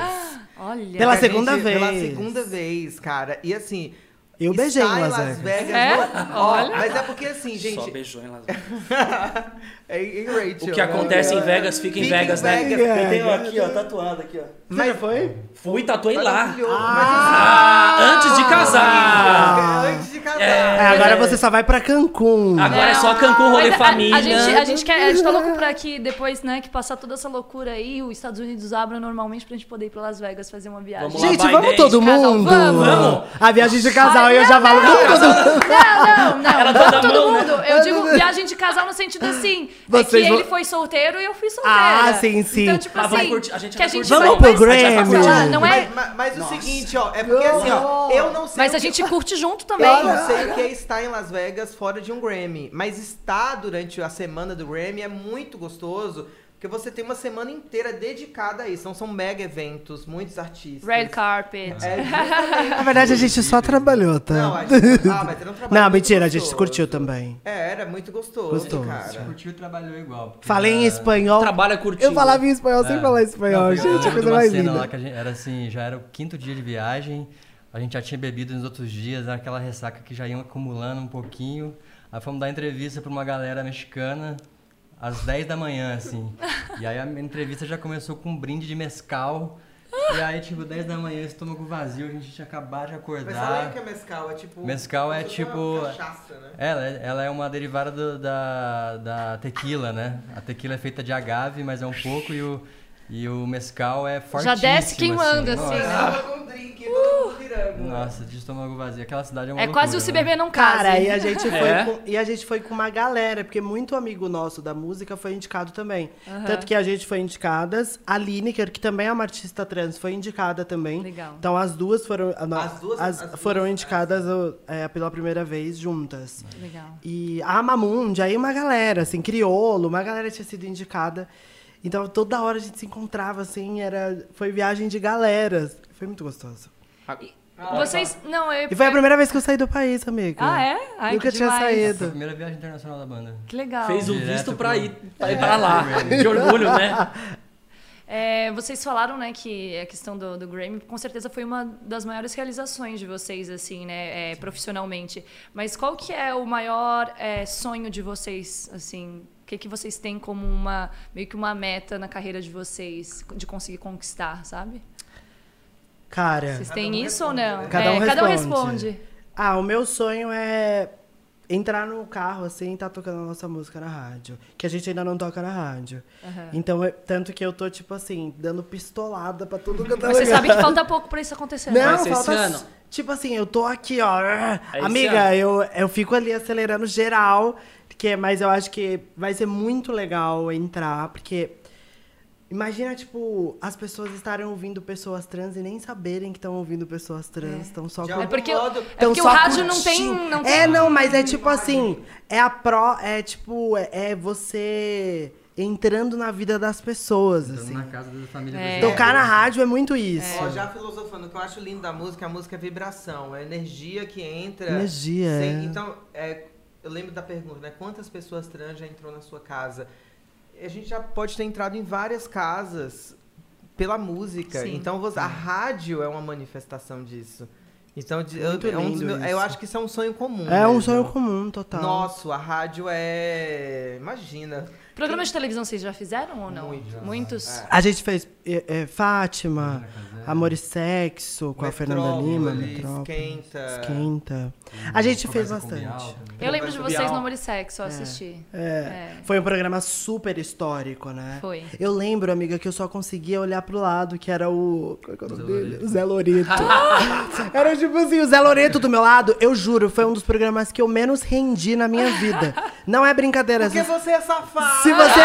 Olha. Pela A gente- segunda Pela vez. segunda vez, cara. E assim. Eu beijei em Las Vegas. É? no- Ó, Mas é porque assim, Só gente. beijou em Las Vegas. é em Rachel, O que né? acontece em Vegas fica em Fica em Vegas, né? Vegas. Eu tenho aqui, ó, tatuado aqui, ó. Você já foi? Fui, tatuei lá. Maravilhoso. Ah, antes de casar. Mas, Antes de casar. É, É, agora você só vai pra Cancún. Agora é só Cancún, rolê Mas a- família. A, gente, a, gente quer, a gente tá louco pra que depois, né, que passar toda essa loucura aí, os Estados Unidos abram normalmente pra gente poder ir pra Las Vegas fazer uma viagem. Vamos lá, Gente, vai, vamos todo casal, mundo? vamos. Vamos. A viagem de casal, Ai, eu já não, falo. não, Vamos todo mundo. Não, não, não. Ela tá todo mão, né? mundo. Eu digo viagem de casal no sentido assim. é Vocês que vão- ele foi solteiro e eu fui solteira. Ah, sim, sim. Então, tipo Ah, vamos assim, curtir, a gente que a vai gente Vamos pro mas- Grammy. Não é? Mas, mas- mas o seguinte, ó, é porque assim, ó, eu não sei. Mas a gente curte junto também. Eu não sei o que é estar em Las Vegas fora de um Grammy, mas estar durante a semana do Grammy é muito gostoso, porque você tem uma semana inteira dedicada a isso. Então são mega eventos, muitos artistas. Red carpet. É, justamente. Na verdade, a gente só trabalhou, tá? Não, a gente, ah, mas era um trabalho Não, muito mentira, a gente gostoso. curtiu também. É, era muito gostoso, Gostoso. A gente cara. curtiu e trabalhou igual. Falei em já- espanhol. Trabalha curtindo. Eu falava em espanhol sem É. falar espanhol, Não, gente. É lembro coisa mais cena linda. lá que a gente, era assim, já era o quinto dia de viagem, a gente já tinha bebido nos outros dias, era aquela ressaca que já iam acumulando um pouquinho. Aí fomos dar entrevista pra uma galera mexicana às 10 da manhã, assim. E aí a entrevista já começou com um brinde de mescal. E aí, tipo, 10 da manhã, estômago vazio, a gente tinha acabado de Mas fala aí o acordar. que é mescal, é tipo... Mescal é tipo- uma cachaça, né? Ela, é- ela é uma derivada do- da, da tequila, né? A tequila é feita de agave, mas é um pouco, e o, e o mescal é fortíssimo. desce queimando, assim, Nossa. Né? Nossa, de estômago vazio. Aquela cidade é uma É quase o loucura, se né? beber não casa. Cara, e a gente foi É? com, e a gente foi com uma galera, porque muito amigo nosso da música foi indicado também. Tanto que a gente foi indicadas, a Lineker, que também é uma artista trans, foi indicada também. Legal. Então as duas foram a As duas- as- as duas, foram é. indicadas é, pela primeira vez juntas. Legal. E a Mamundi, aí uma galera, assim, criolo, uma galera tinha sido indicada. Então toda hora a gente se encontrava, assim, era, foi viagem de galeras. Foi muito gostoso. Vocês. Não, eu. E foi a primeira vez que eu saí do país, amiga. Ah, é? Ai, Nunca que tinha demais. Foi a saído. primeira viagem internacional da banda. Que legal. Fez o Direto visto pro- pra ir, pra ir É, pra lá. De orgulho, né? É, vocês falaram, né, que a questão do, do Grammy com certeza foi uma das maiores realizações de vocês, assim, né, é, profissionalmente. Mas qual que é o maior é, sonho de vocês, assim? O que, que vocês têm como uma meio que uma meta na carreira de vocês de conseguir conquistar, sabe? Cara, Vocês têm um isso ou responde, não? né? Cada um É, cada um responde. ah, o meu sonho é entrar no carro, assim, e tá tocando a nossa música na rádio. Que a gente ainda não toca na rádio. Aham. Então, é- tanto que eu tô, tipo assim, dando pistolada pra tudo que eu tô Mas você sabe que falta pouco pra isso acontecer. né? Não, ser esse falta. ano. Tipo assim, eu tô aqui, ó. É amiga, eu, eu fico ali acelerando geral. Porque, mas eu acho que vai ser muito legal entrar, porque. Imagina, tipo, as pessoas estarem ouvindo pessoas trans e nem saberem que estão ouvindo pessoas trans. Estão só De com- É porque, modo- é porque o só rádio não tem, curtindo. não tem. É, não, mas é tipo assim, é a pró, é tipo, é, é você entrando na vida das pessoas, Entrando assim. na casa da família É. Tocar na rádio é muito isso. Ó, já filosofando, o que eu acho lindo da música, a música é vibração, é energia que entra. Energia, sem- é. Então, é, eu lembro da pergunta, né? Quantas pessoas trans já entrou na sua casa? A gente já pode ter entrado em várias casas pela música. Sim. Então, a rádio é uma manifestação disso. Então, de- eu, é um meus- eu acho que isso é um sonho comum. É um sonho comum, total. Nosso, a rádio é. Imagina. Programa de televisão vocês já fizeram ou não? Muitos. Muitos? A gente fez é, é, Fátima, Amor e Sexo, com a Fernanda Lima, Metrópolis, Metrópolis. Esquenta. Esquenta. A gente fez bastante. Bial. Eu lembro de vocês Bial. no Amor e Sexo, eu assisti. É, Foi um programa super histórico, né? Foi. Eu lembro, amiga, que eu só conseguia olhar pro lado, que era o. Qual que é o nome dele? O Zé Loreto. era tipo assim, o Zé Loreto do meu lado, eu juro, foi um dos programas que eu menos rendi na minha vida. Não é brincadeira. Porque Se, você é safada! se você.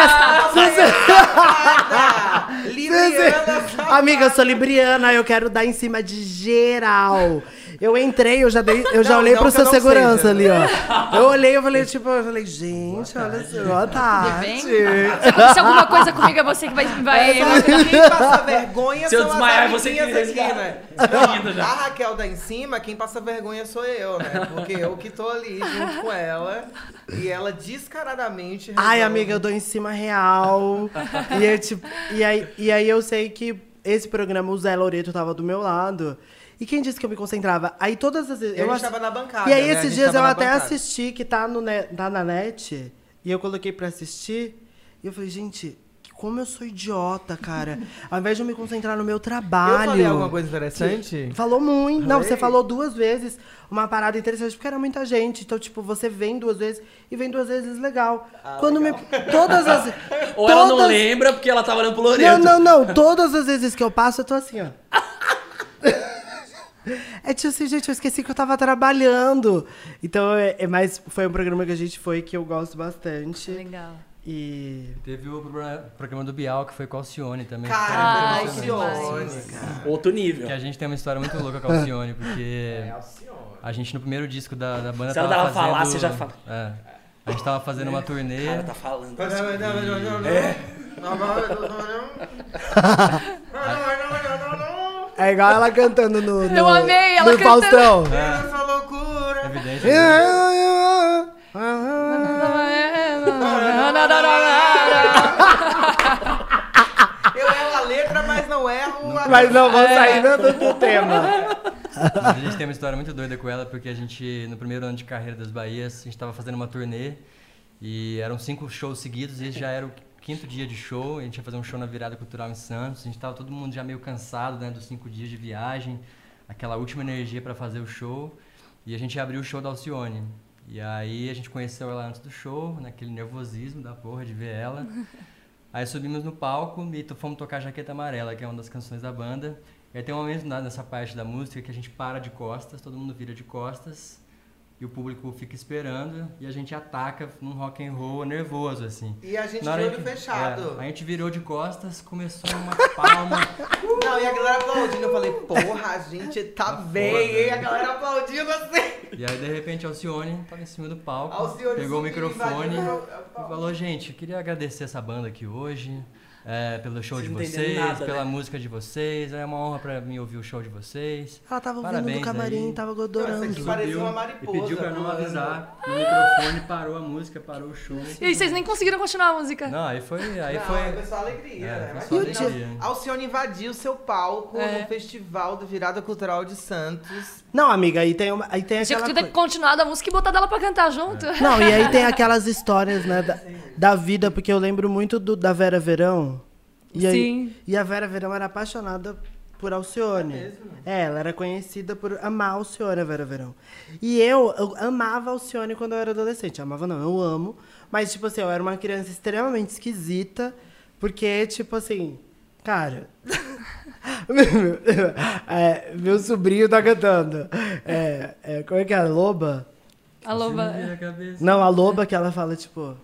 se você- Safada! Libriana! Amiga, eu sou libriana, eu quero dar em cima de geral. Eu entrei, eu já, dei, eu já Não, olhei não pro seu eu segurança ali, ó. Eu olhei, eu falei, tipo, eu falei, gente, olha só, boa tarde. bem? Se acontecer alguma coisa comigo, é você que vai. vai Quem passa vergonha Se eu são desmaiar, as é você que aqui, né? Indo Não, já. a Raquel da em cima, quem passa vergonha sou eu, né? Porque eu que tô ali junto com ela. E ela descaradamente. Ai, resolve- amiga, eu dou em cima real. e, é, tipo, e, aí, e aí eu sei que esse programa, o Zé Loreto tava do meu lado. E quem disse que eu me concentrava? Aí todas as vezes. Eu gente ass- tava na bancada. E aí né? Esses dias eu até bancada. assisti, que tá, no net, tá na net. E eu coloquei pra assistir. E eu falei, gente, como eu sou idiota, cara. Ao invés de eu me concentrar no meu Eu trabalho. falei alguma coisa interessante? Falou muito. Não, Falei? você falou duas vezes uma parada interessante, porque era muita gente. Então, tipo, você vem duas vezes e vem duas vezes legal. Quando me. Todas as. Ou ela não todas- lembra porque ela tava olhando pro Não, Loreto. não, não. Todas as vezes que eu passo, eu tô assim, ó. É tipo assim, gente, eu esqueci que eu tava trabalhando. Então, é, é mais. Foi um programa que a gente foi que eu gosto bastante. Legal. E. Teve o pro- programa do Bial, que foi com a Alcione também. Cara, Ai, Alcione. Outro nível. Que a gente tem uma história muito louca com a Alcione, porque É, Alcione. a gente no primeiro disco da, da banda Se ela tava fazendo... falar, você já fala. É. A gente tava fazendo uma turnê... Cara, tá falando. É igual ela cantando no. no Eu amei ela no cantando. Faustão. Essa loucura. Evidente. Eu erro a letra, mas não erro a Mas não vou sair do, do tema. Mas a gente tem uma história muito doida com ela, porque a gente, no primeiro ano de carreira das Bahias, a gente tava fazendo uma turnê e eram cinco shows seguidos e já era o quinto dia de show. A gente ia fazer um show na virada cultural em Santos. A gente tava todo mundo já meio cansado, né, dos cinco dias de viagem, aquela última energia para fazer o show. E a gente abriu o show da Alcione. E aí a gente conheceu ela antes do show, naquele nervosismo da porra de ver ela. Aí subimos no palco e fomos tocar Jaqueta Amarela, que é uma das canções da banda. E aí tem um momento nessa parte da música que a gente para de costas, todo mundo vira de costas e o público fica esperando e a gente ataca num rock and roll nervoso assim. E a gente de olho fechado. é, a gente virou de costas, começou uma palma. Não, e a galera aplaudindo. Eu falei, porra, a gente tá bem, foda? A né? galera aplaudindo assim. e aí de repente a Alcione tava em cima do palco, Alcione pegou o microfone e falou: "Gente, eu queria agradecer essa banda aqui hoje." É, pelo show Vocês de não vocês, nada, pela né? música de vocês, é uma honra pra mim ouvir o show de vocês. Ela tava ouvindo Parabéns no camarim, aí. tava Nossa, godorando. que parecia uma mariposa. E pediu pra não pulando. avisar no microfone, parou a música, parou o show. E aí, vocês nem conseguiram continuar a música. Não, aí foi. Aí não, foi. foi só alegria, É, né? foi Mas só foi- alegria. Alcione invadiu seu palco É. no Festival do Virada Cultural de Santos. Não, amiga, aí tem, uma, aí tem Tinha aquela que ter coisa. continuado a música e botar ela pra cantar junto. Não, e aí tem aquelas histórias, né, da, da vida, porque eu lembro muito do, da Vera Verão. E aí, Sim. E a Vera Verão era apaixonada por Alcione. É mesmo? É, ela era conhecida por amar Alcione, a Vera Verão. E eu, eu amava Alcione quando eu era adolescente. Amava não, eu amo. Mas, tipo assim, eu era uma criança extremamente esquisita. Porque, tipo assim, cara... É, meu sobrinho tá cantando. É, é, como é que é? A loba? A loba. Cabeça. Não, a loba que ela fala, tipo.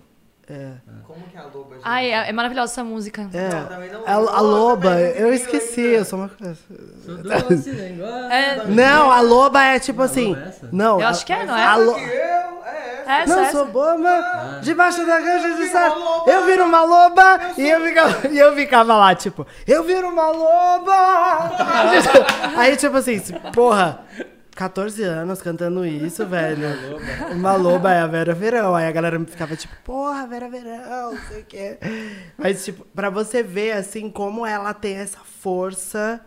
É. Como que é a Loba, gente? Ai, é, é maravilhosa essa música. É. Não, não a, a loba, eu esqueci, eu sou uma coisa. Sou doce. É, Não, a loba é tipo A assim. loba é? Não, eu a- acho que é, não a é? lo- Que eu, é essa. Não, essa. sou boba, debaixo da caixa de saco. Eu viro uma loba e eu, ficava, e eu ficava lá, tipo, eu viro uma loba. Aí, tipo assim, porra, 14 anos cantando isso, velho. Uma loba é a Vera Verão. Aí a galera ficava tipo, porra, Vera Verão, não sei o quê. Mas, tipo, pra você ver, assim, como ela tem essa força.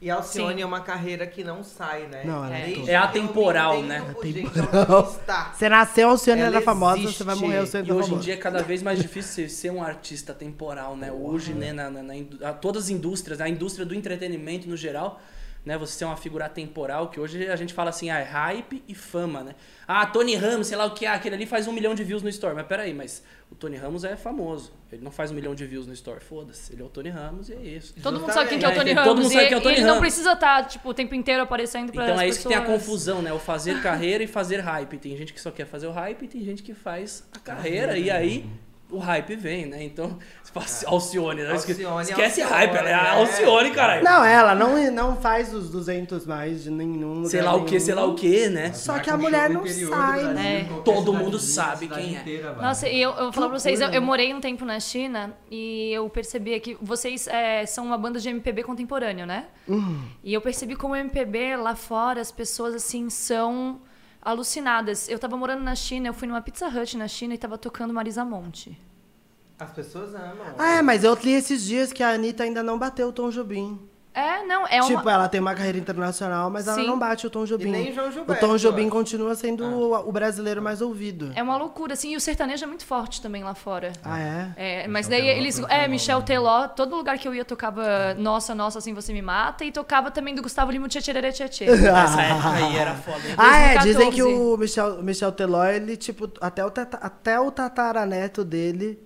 E a Alcione Sim. é uma carreira que não sai, né? Não, ela é É eu atemporal, né? Atemporal. está. Você nasceu, Alcione Ela era famosa, existe. você vai morrer, o Alcione E tá hoje em famosa. dia é cada vez mais difícil ser- um artista temporal, né? Hoje, né, na, na- na todas as indústrias, a indústria do entretenimento no geral, né? Você ser uma figura temporal, que hoje a gente fala assim, ah, é hype e fama, né? Ah, Tony Ramos, sei lá o que, ah, aquele ali faz um milhão de views no Store. Mas peraí, mas o Tony Ramos é famoso. Ele não faz um milhão de views no Store, foda-se. Ele é o Tony Ramos e é isso. Todo mundo sabe quem que é o. Tony É, Ramos. todo mundo sabe quem é o Tony e ele não precisa estar, tipo, o tempo inteiro aparecendo pra Então é isso que tem a pessoas. confusão, né? O fazer carreira e fazer hype. Tem gente que só quer fazer o hype e tem gente que faz a carreira. E aí o hype vem, né? Então, você fala assim, Alcione, né? Alcione, Esquece Alcione, hype, ela é a é. Alcione, caralho. Não, ela não, não faz os 200 mais de nenhum lugar sei lá o que, sei lá o que, né? Só que a mulher não sai, né? Todo mundo sabe quem é. inteira vai. Nossa, e eu, eu vou falar pra vocês, eu, eu morei um tempo na China e eu percebi que vocês é, são uma banda de MPB contemporâneo, né? E eu percebi como o MPB lá fora, as pessoas assim são alucinadas. Eu tava morando na China, eu fui numa Pizza Hut na China e tava tocando Marisa Monte. As pessoas amam. Ah, é, mas eu li esses dias que a Anitta ainda não bateu o Tom Jobim. É, não, é Tipo, uma. ela tem uma carreira internacional, mas ela Sim. não bate o Tom Jobim. E nem João o Gilberto, Tom Jobim continua sendo o- o brasileiro mais ouvido. É uma loucura, assim, e o sertanejo é muito forte também lá fora. Ah, é? É, mas Michel daí Teló eles. É. Michel Teló, todo lugar que eu ia tocava Nossa, Nossa, Assim Você Me Mata, e tocava também do Gustavo Lima Tchê Tchê Tchê Tchê. Essa época aí era foda. Ah, é, 2014. dizem que o Michel, Michel Teló, ele, tipo, até o, tata- até o tataraneto dele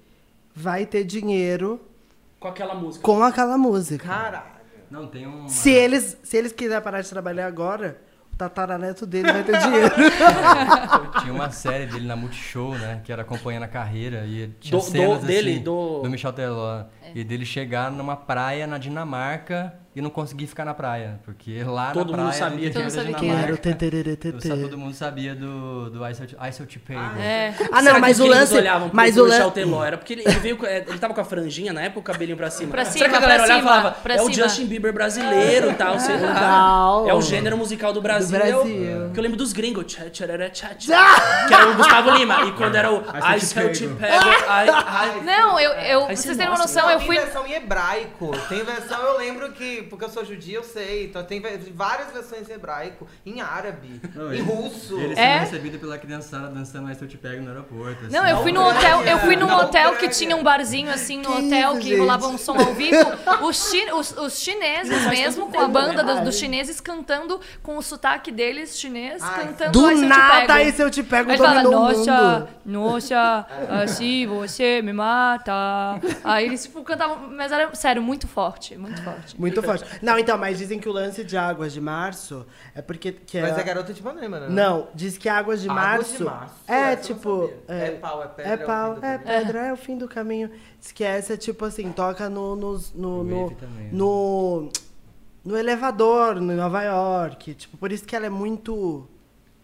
vai ter dinheiro Com aquela música. com aquela música. Caralho. Não, tem um. Se eles, se eles quiserem parar de trabalhar agora, o tataraneto dele vai ter dinheiro. Tinha uma série dele na Multishow, né? Que era acompanhando a carreira. E tinha Do- do- cenas dele, assim, do- Michel Teló. E dele chegar numa praia na Dinamarca e não conseguir ficar na praia. Porque lá Todo na mundo praia. sabia no Todo mundo sabia Quem era o eu só- tetê? todo mundo sabia do, do I Shall- I Shall Te Pay. né? É. Ah, Será não, mas que o lance. olhavam pro- Mas o lance. Teló era porque ele, ele veio, com- é, ele tava com a franjinha na época, o cabelinho pra cima. Pra Será cima, que a galera pra olhava e cima, falava, é o cima." Justin Bieber brasileiro e tal, sei lá. É o gênero musical do Brasil. Do Eu- Brasil. que eu lembro dos gringos. Tchá, tcharará, tchá, tchá, que era o Gustavo Lima. E quando era o Ai, I se eu Still te Te pego. Não, eu, vocês terem uma noção, eu tem fui. versão em hebraico. Tem versão, eu lembro que, porque eu sou judia, eu sei. Então tem várias versões em hebraico, em árabe, Não, em ele- russo. Ele É? sendo recebido pela criançada dançando I Shall Te Pego no aeroporto. Não, assim. eu fui no hotel, eu fui num hotel que tinha um barzinho assim no Que hotel isso, que gente? rolava um som ao vivo. Os, chi- os- os chineses mesmo, com a banda dos, dos chineses cantando com o sotaque deles, chinês, Ai, cantando Do Se Eu nada, aí se eu te pego, Aí fala, nossa, nossa, assim você me mata. Aí eles tipo, cantavam, mas era, sério, muito forte, muito forte. Muito forte. Não, então, mas dizem que o lance de Águas de Março é porque... Que Mas é... é garota de Ipanema, né? Não, diz que Águas de Águas Março... de Março, É, não tipo... sabia. É pau, é pedra, É é o fim pau, do é pedra, é o fim do caminho. Diz que essa, tipo assim, toca no... no, no, Wave também, né? no, no elevador, no Nova York. Tipo, por isso que ela é muito...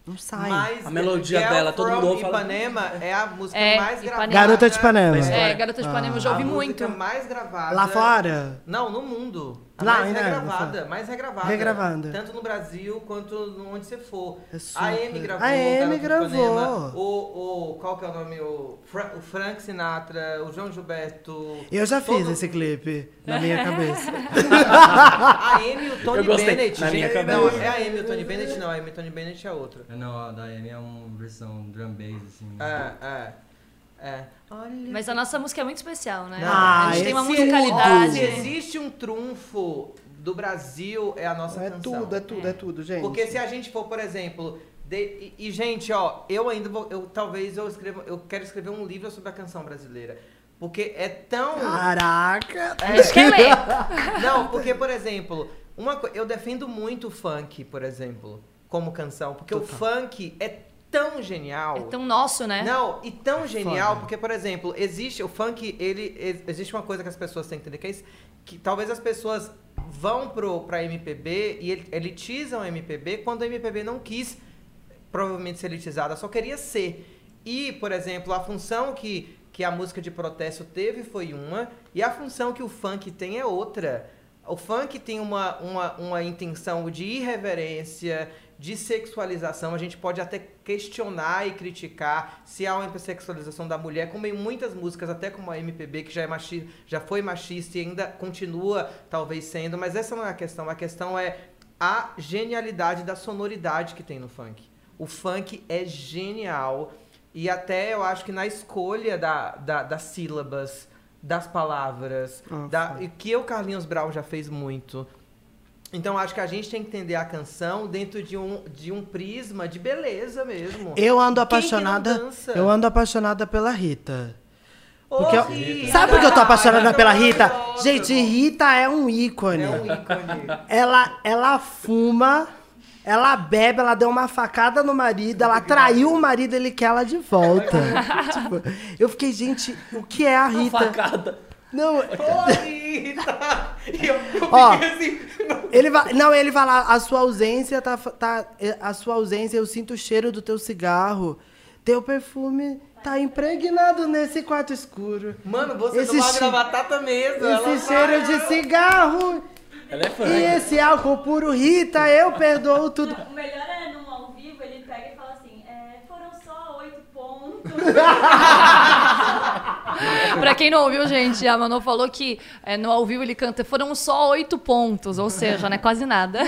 Não sai. Mas A melodia Girl dela, todo mundo fala- Ipanema é a música É, mais Ipanema. gravada. Garota de Ipanema. É, Garota de Ipanema eu já A ouvi música muito. mais gravada. Lá fora? Não, no mundo. A Lá, mais né, regravada, mais regravada. Regravada. Tanto no Brasil quanto onde você for. É a Amy super. gravou. A Garota de gravou. O, o, qual que é o nome? O, Fra- o Frank Sinatra, o João Gilberto. Eu já fiz esse clipe na minha cabeça. A Amy e o Tony Eu gostei, Bennett. na minha cabeça. Não, é a Amy e o Tony Bennett, não. A Amy e o Tony Bennett é outra. É, Não, a da Amy é uma versão drum bass, assim. É, é. É. Olha. Mas a nossa música é muito especial, né? Ah, a gente tem uma musicalidade. Se existe um trunfo do Brasil, é a nossa É canção. tudo, é tudo, é tudo, gente. Porque se a gente for, por exemplo. de- e, e, gente, ó, eu ainda vou. Eu, talvez eu escreva. Eu quero escrever um livro sobre a canção brasileira. Porque é tão. Caraca! A gente quer ler. Não, porque, por exemplo, uma, eu defendo muito o funk, por exemplo, como canção. Porque o funk é tão genial. É tão nosso, né? Não, e tão genial, Foda. porque, por exemplo, existe o funk, ele. ex- Existe uma coisa que as pessoas têm que entender, que é isso, que talvez as pessoas vão pro, pra MPB e el- elitizam a MPB quando a MPB não quis provavelmente ser elitizada, só queria ser. E, por exemplo, a função que, que a música de protesto teve foi uma, e a função que o funk tem é outra. O funk tem uma, uma, uma intenção de irreverência, de sexualização. A gente pode até questionar e criticar se há uma hipersexualização da mulher, como em muitas músicas, até como a MPB, que já, é machi já foi machista e ainda continua talvez sendo, mas essa não é a questão. A questão é a genialidade da sonoridade que tem no funk. O funk é genial. E até eu acho que na escolha da, da- das sílabas, das palavras, Ah, da, que o Carlinhos Brown já fez muito. Então acho que a gente tem que entender a canção dentro de um, de um prisma de beleza mesmo. Eu ando apaixonada. Eu ando apaixonada pela Rita. Porque eu- Rita! Sabe por que eu tô apaixonada pela Rita? Gente, Rita é um ícone. É um ícone. Ela, ela fuma, ela bebe, ela deu uma facada no marido, ela traiu o marido, ele quer ela de volta. Tipo, eu fiquei, gente, o que é a Rita? Facada. Não, Rita! E eu, eu Ó. assim. ele vai, não, ele vai lá, a sua ausência tá, tá, a sua ausência, eu sinto o cheiro do teu cigarro, teu perfume tá impregnado nesse quarto escuro. Mano, você Esse não che- batata mesmo. ela Esse cheiro vai- de cigarro Ela é fã. e esse álcool puro, Rita, eu perdoo tudo. O melhor é num ao vivo, ele pega e fala assim, é, foram só oito pontos. pra quem não ouviu, gente, a Manu falou que é, no ao vivo ele canta, foram só oito pontos, ou seja, não é quase nada.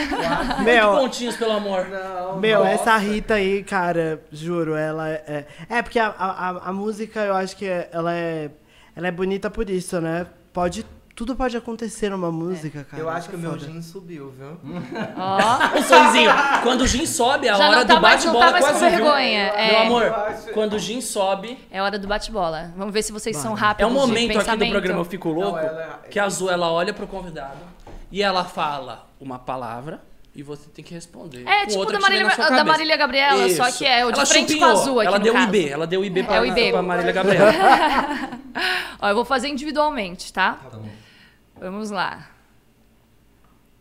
Meu, Pontinhos, pelo amor. Não, Meu, nossa. essa Rita aí, cara, juro, ela é. É, porque a, a, a música, eu acho que ela é. Ela é bonita por isso, né? Pode. Tudo pode acontecer numa música, cara. Eu acho que é o meu foda. gin subiu, viu? Ó, O sonzinho. Quando o gin sobe, a Já hora tá do bate-bola tá mais com quase viu? vergonha, é. Meu amor, quando o gin sobe, é hora do bate-bola. Vamos ver se vocês são é rápidos um de momento aqui do programa Eu Fico Louco, Não, ela- que a Azul, ela olha pro convidado e ela fala uma palavra e você tem que responder. É, com tipo outra da Marília, da. Marília Gabriela, só Isso. que é o de Ela frente com chupinhou, a azul aqui Ela no deu o caso. IB, ela deu o IB pra, o IB. pra Marília Gabriela. Ó, eu vou fazer individualmente, tá? Tá bom. Vamos lá.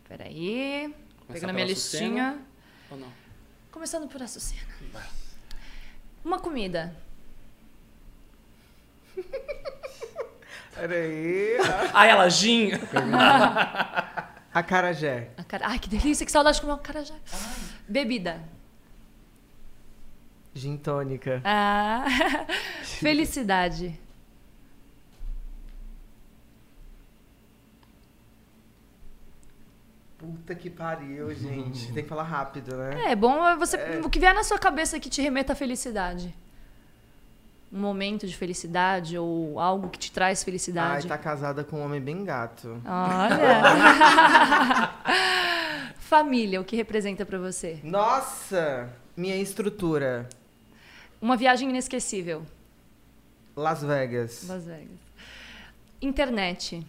Peraí. Pegando a minha listinha. Ou não? Começando por Açucena. Uma comida. Peraí. Aí ela, gin. Acarajé. A cara... Ai, que delícia, que saudade de comer um cara já. Bebida. Gin tônica. Ah, felicidade. Puta que pariu, gente. Tem que falar rápido, né? É bom é você o que vier na sua cabeça que te remeta à felicidade. Um momento de felicidade ou algo que te traz Ai, felicidade. tá casada com um homem bem gato. Olha. Família, o que representa pra você? Nossa! Minha estrutura. Uma viagem inesquecível. Las Vegas. Las Vegas. Internet.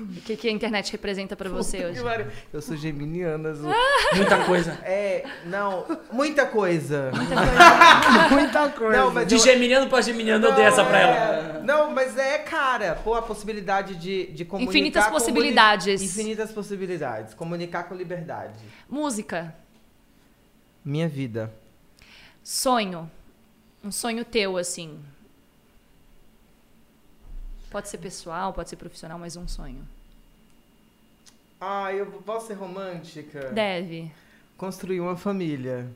O que, que a internet representa pra você hoje? Eu sou geminiana, Azul. Muita coisa. É, não, muita coisa. Muita coisa. Não, mas De eu- geminiano pra geminiano, eu dei essa pra ela. é, Não, mas é, cara, pô, a possibilidade de, de comunicar... Infinitas comuni- possibilidades. Infinitas possibilidades. Comunicar com liberdade. Música. Minha vida. Sonho. Um sonho teu, assim. Pode ser pessoal, pode ser profissional, mas um sonho. Ah, eu posso ser romântica? Deve. Construir uma família.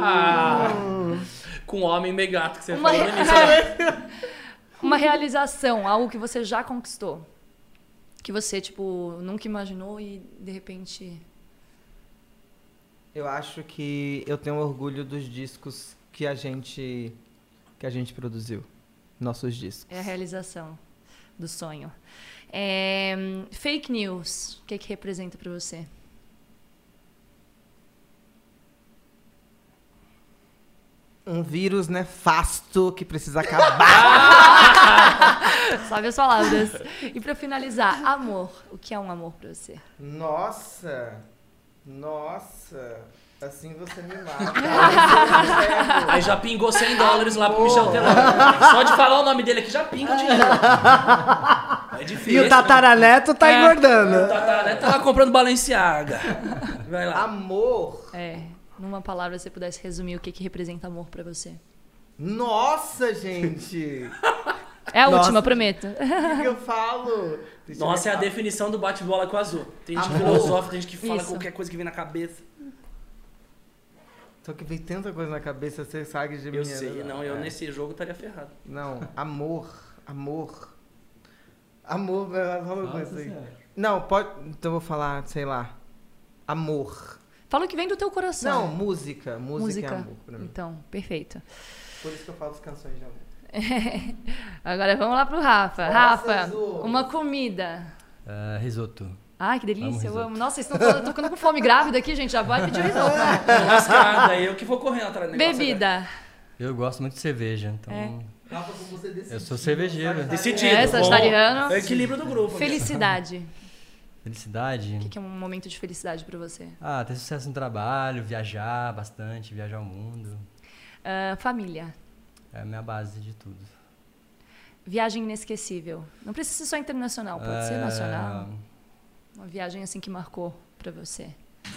Ah, com o homem meio gato que você Uma, falou no início. né? uma realização, algo que você já conquistou. Que você, tipo, nunca imaginou e de repente. Eu acho que eu tenho orgulho dos discos que a gente que a gente produziu. Nossos discos. É a realização do sonho. É, fake news, o que, que representa pra você? Um vírus nefasto que precisa acabar. Sabe as palavras. E pra finalizar, amor. O que é um amor pra você? Nossa! Nossa! Assim você me mata. Aí já pingou 100 dólares lá pro Michel Teló. Só de falar o nome dele aqui já pinga o dinheiro. É difícil. E o tataraneto tá É. engordando. O Tataré tá lá comprando Balenciaga. Vai lá. Amor! É, numa palavra, se você pudesse resumir o que, que representa amor pra você. Nossa, gente! É a Nossa. última, prometo. O que, eu falo? Deixa eu Nossa, é a definição do bate-bola com o azul. Tem gente que Amor. filosofa, tem gente que fala Isso. qualquer coisa que vem na cabeça. Só que vem tanta coisa na cabeça, você sabe de Eu sei, não, eu é. nesse jogo estaria ferrado. Não, amor, amor. Amor, fala uma coisa aí. Não, pode. Então eu vou falar, sei lá. Amor. Fala o que vem do teu coração. Não, música. Música, é amor pra mim. Então, perfeito. Por isso que eu falo as canções de amor. Agora vamos lá pro Rafa. Nossa, Rafa, uma comida. Ah, risoto. Ai, que delícia, eu amo. Nossa, vocês estão falando, eu tô ficando com fome grávida aqui, gente. Já vai pedir risoto. Daí eu que vou correndo atrás do negócio. Bebida. Eu gosto muito de cerveja, então. É. Eu sou cervejeiro. Decidido. É, sagitariano. É o equilíbrio do grupo. Felicidade. Felicidade. O que que é um momento de felicidade pra você? Ah, ter sucesso no trabalho, viajar bastante, viajar o mundo. Ah, família. É a minha base de tudo. Viagem inesquecível. Não precisa ser só internacional, pode ser É, nacional. Uma viagem assim que marcou pra você.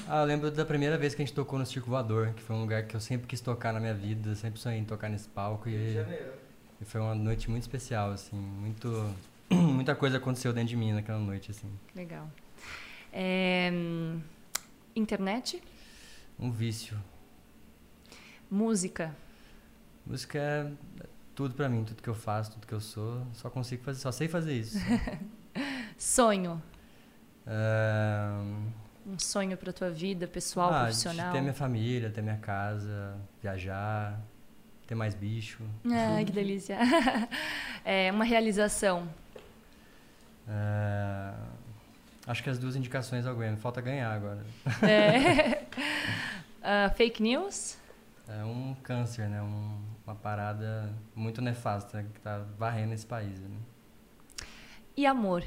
Ah, eu lembro da primeira vez que a gente tocou no Circo Voador, que foi um lugar que eu sempre quis tocar na minha vida, sempre sonhei em tocar nesse palco e, Janeiro. e foi uma noite muito especial, assim, muito muita coisa aconteceu dentro de mim naquela noite, assim. Legal. É, internet. Um vício. Música. Música é tudo pra mim, tudo que eu faço, tudo que eu sou. Só consigo fazer, só sei fazer isso. Sonho. Um sonho pra tua vida, pessoal, ah, profissional. ter minha família, ter minha casa, viajar, ter mais bicho. Ah, que delícia. É uma realização. É, acho que as duas indicações ao Grammy. Falta ganhar agora. É. Ah, fake news? É um câncer, né? Um- uma parada muito nefasta que tá varrendo esse país. Né? E amor?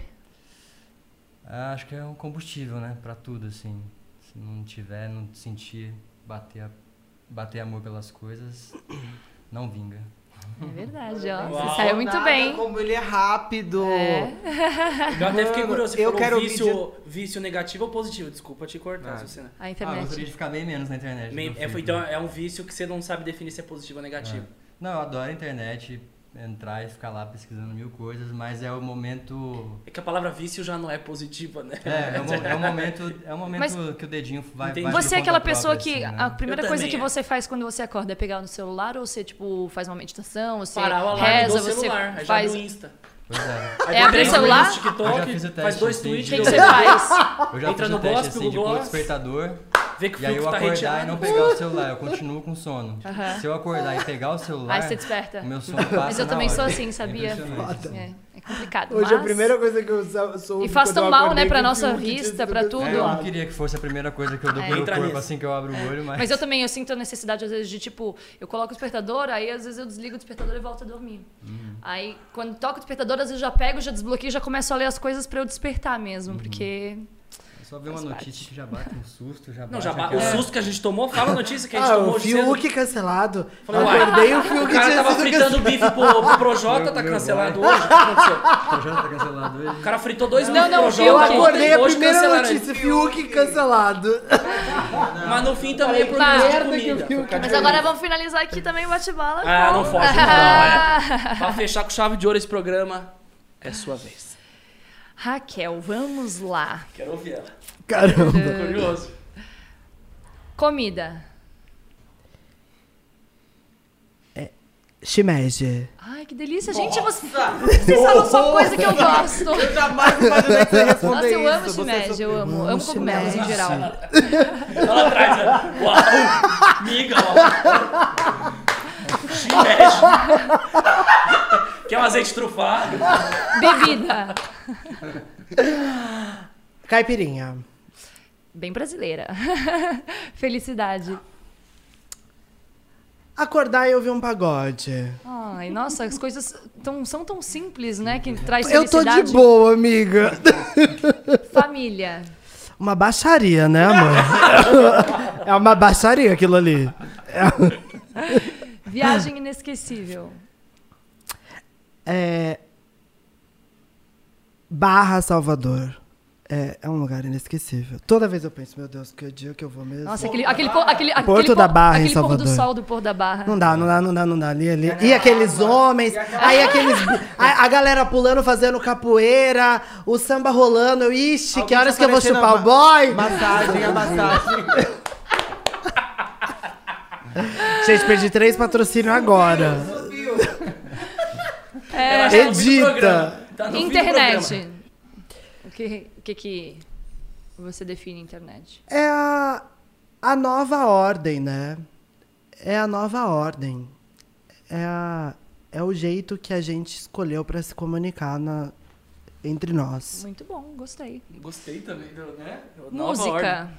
Ah, Acho que é um combustível, né? Pra tudo, assim. Se não tiver, não sentir, bater, a- bater amor pelas coisas, não vinga. É verdade, ó. Uau. Você saiu muito Nada bem. Como ele é rápido. É. Eu até fiquei curioso. Você eu quero vício, vício negativo ou positivo? Desculpa te cortar, Ah. Sucena. A Ah, eu internet. gostaria de ficar bem menos na internet. É, então é um vício que você não sabe definir se é positivo ou negativo. Não, eu adoro a internet, entrar e ficar lá pesquisando mil coisas, mas é o momento. É que a palavra vício já não é positiva, né? É, é o, é o momento, é o momento Mas- que o dedinho vai. Entendi. vai Você é aquela própria, pessoa que assim, né? a primeira Eu coisa que é. você faz quando você acorda é pegar no celular ou você tipo faz uma meditação, você Parar o alarme reza, do você celular, aí faz já do Insta. Pois é. Aí É abrir o celular? no TikTok, Eu já fiz o teste, faz dois assim, tweets. o que, você faz? Eu já Entra fiz no o teste gospel, assim, no de pôr o gloss. despertador Vê que o e aí eu tá acordar reteado. e não pegar o celular, eu continuo com sono. Aham. Se eu acordar e pegar o celular, Aí você desperta. o meu sono passa Mas eu na também hora. sou assim, É sabia? impressionante. É, é complicado. Hoje a mas- primeira coisa que eu sou. E faz quando tão eu mal, acordei né, pra nossa vista, tinha pra sido tudo. É, eu não queria que fosse a primeira coisa que eu dou É. pelo Entra corpo nisso. assim que eu abro o olho, mas... Mas eu também eu sinto a necessidade, às vezes, de tipo, eu coloco o despertador, aí às vezes eu desligo o despertador e volto a dormir. Uhum. Aí, quando toco o despertador, às vezes eu já pego, já desbloqueio e já começo a ler as coisas pra eu despertar mesmo, porque. Só ver uma Faz notícia parte. que já bate um susto, já Não, bate já ba- o susto que a gente tomou, fala a notícia que a gente Ah, tomou o cedo. Fiuk cancelado. Falei, uai, acordei o O Fiuk cara tinha tava fritando bife pro, pro Projota, Meu- tá meu cancelado pai. hoje. O que aconteceu? O projeto tá cancelado hoje. O cara fritou dois Não, não, eu Projota. Eu ontem, acordei a hoje primeira notícia, Fiuk cancelado. Mas no fim também é por causa de Merda que comida. o Mas agora vamos finalizar aqui também o bate-bala. Ah, não foge não, é. Pra fechar com chave de ouro esse programa, é sua vez. Raquel, vamos lá. Quero ouvir ela. Caramba. Tô curioso. Comida. Shimeji. Ai, que delícia. Gente, você, vocês falam só coisa que eu gosto. Eu jamais imaginei que você responder Nossa, eu amo shimeji, eu amo. Amo cogumelos em geral. Ela atrás, né? Uau! Miga, ó. Shimeji. Quer um azeite trufado? Bebida. Caipirinha. Bem brasileira. Felicidade. Acordar e ouvir um pagode. Ai, nossa, as coisas tão, são tão simples, né? Que traz Eu tô felicidade. de boa, amiga. Família. Uma baixaria, né, amor? é uma baixaria aquilo ali. Viagem inesquecível. É... Barra Salvador. É, é um lugar inesquecível. Toda vez eu penso, meu Deus, que dia que eu vou mesmo. Nossa, aquele, aquele, pôr- aquele, Porto aquele, da Barra, em aquele pôr do Salvador. sol do pôr da barra. Não dá, não dá, não dá, não dá. Ali, ali. E aqueles homens, aí aqueles. A, a galera pulando, fazendo capoeira, o samba rolando. Eu, Ixi, que Alguém horas tá que eu vou chupar o boy? Massagem, a massagem. Gente, perdi três patrocínios agora. Tá do Edita. Tá no fim do Internet. O que, o que que você define internet? É a, a nova ordem, né? É a nova ordem. É, a, é o jeito que a gente escolheu pra se comunicar na, entre nós. Muito bom, gostei. Gostei também, do- né? Nova ordem. Música.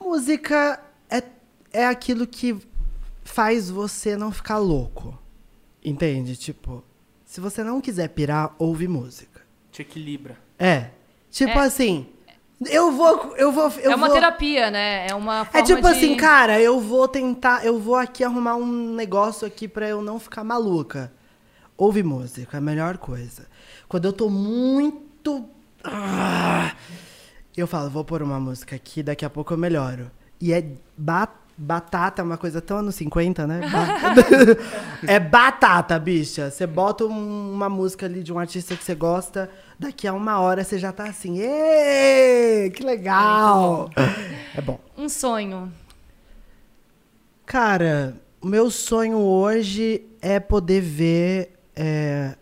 Música é, é aquilo que faz você não ficar louco. Entende? Tipo, se você não quiser pirar, ouve música. Te equilibra. É. Tipo É. assim, eu vou. Eu vou eu é uma vou- terapia, né? É uma forma É tipo de... assim, cara, eu vou tentar, eu vou aqui arrumar um negócio aqui pra eu não ficar maluca. Ouve música, é a melhor coisa. Quando eu tô muito. Ah, eu falo, vou pôr uma música aqui, daqui a pouco eu melhoro. E é ba- batata, uma coisa tão anos 50, né? É batata, bicha. Você bota um- uma música ali de um artista que você gosta, daqui a uma hora você já tá assim, ê, que legal! É bom. Um sonho. Cara, o meu sonho hoje é poder ver é,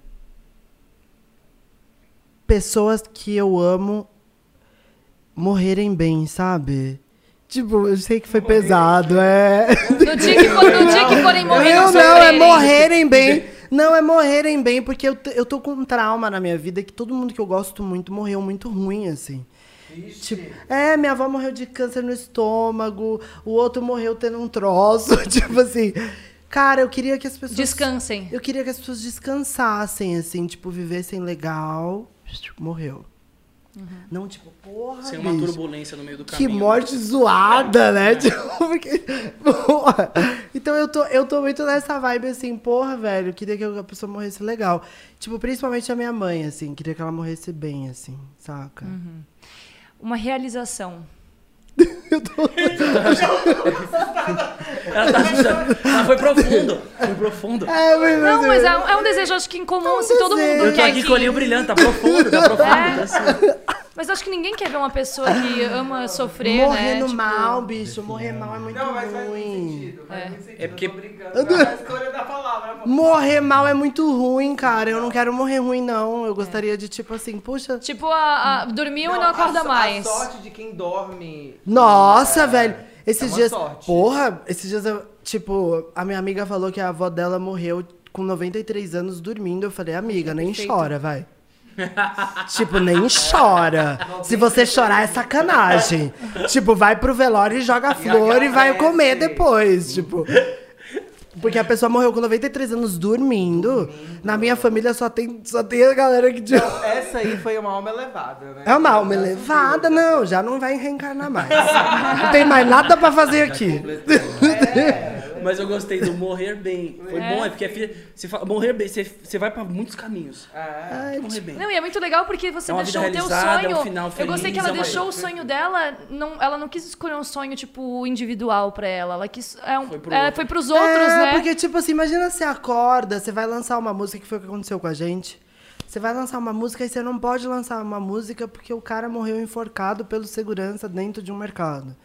pessoas que eu amo morrerem bem, sabe? Tipo, eu sei que foi pesado, é. No dia que, for, no dia que forem morrer, não, não não, é morrerem bem. Não, é morrerem bem, porque eu, eu tô com um trauma na minha vida que todo mundo que eu gosto muito morreu muito ruim, assim. Tipo, é, minha avó morreu de câncer no estômago, o outro morreu tendo um troço, tipo assim. Cara, eu queria que as pessoas. Descansem. Eu queria que as pessoas descansassem, assim, tipo, vivessem legal. Morreu. Não, tipo, porra. Sem uma bicho. turbulência no meio do Que caminho. morte zoada, né? Tipo, porque- porra. Então eu tô, eu tô muito nessa vibe assim, porra, velho. Queria que a pessoa morresse legal. Tipo, principalmente a minha mãe, assim. Queria que ela morresse bem, assim, saca? Uma realização. Ela, tá, ela foi profundo. Foi profundo. É, mas, Não, mas é, um- é um desejo, acho que em comum, assim, todo mundo. Eu tô quer aqui que- com o olhinho brilhante, tá profundo, tá profundo. É. tá assim. Mas acho que ninguém quer ver uma pessoa que ama sofrer, Morrendo né? Tipo, mal, bicho. Morrer mal é muito Não, mas faz muito ruim. sentido. Faz É. muito sentido. É porque- Eu tô brincando. É a escolha da palavra. Morrer mal é muito ruim, cara. Eu não quero morrer ruim, não. Eu gostaria de, tipo assim, puxa. Tipo, a, a- dormiu e não a acorda so- mais. A sorte de quem dorme. Nossa, é, velho. Esses é uma dias. sorte. Porra, esses dias, eu, tipo, a minha amiga falou que a avó dela morreu com 93 anos dormindo. Eu falei, amiga, nem Perfeito. chora, vai. Tipo, nem chora. Se você chorar é sacanagem. tipo, vai pro velório e joga flor e vai comer depois. Tipo. Porque a pessoa morreu com 93 anos dormindo. Na minha família só tem, só tem a galera que. Essa aí foi uma alma elevada, né? É uma alma elevada, não, já não vai reencarnar mais. Não tem mais nada pra fazer aqui. Mas eu gostei do morrer bem. Foi bom, é porque é fi- você fala, morrer bem, você, você vai pra muitos caminhos. É. Morrer bem. Não, e é muito legal porque você É uma deixou vida o teu realizada, sonho. é um final eu gostei que ela é uma- deixou o sonho dela, não, ela não quis escolher um sonho, tipo, individual pra ela. Ela quis. É um, Foi pro é, outro. foi pros outros, é, né? porque, tipo assim, imagina você acorda, você vai lançar uma música, que foi o que aconteceu com a gente. Você vai lançar uma música e você não pode lançar uma música porque o cara morreu enforcado pelo segurança dentro de um mercado.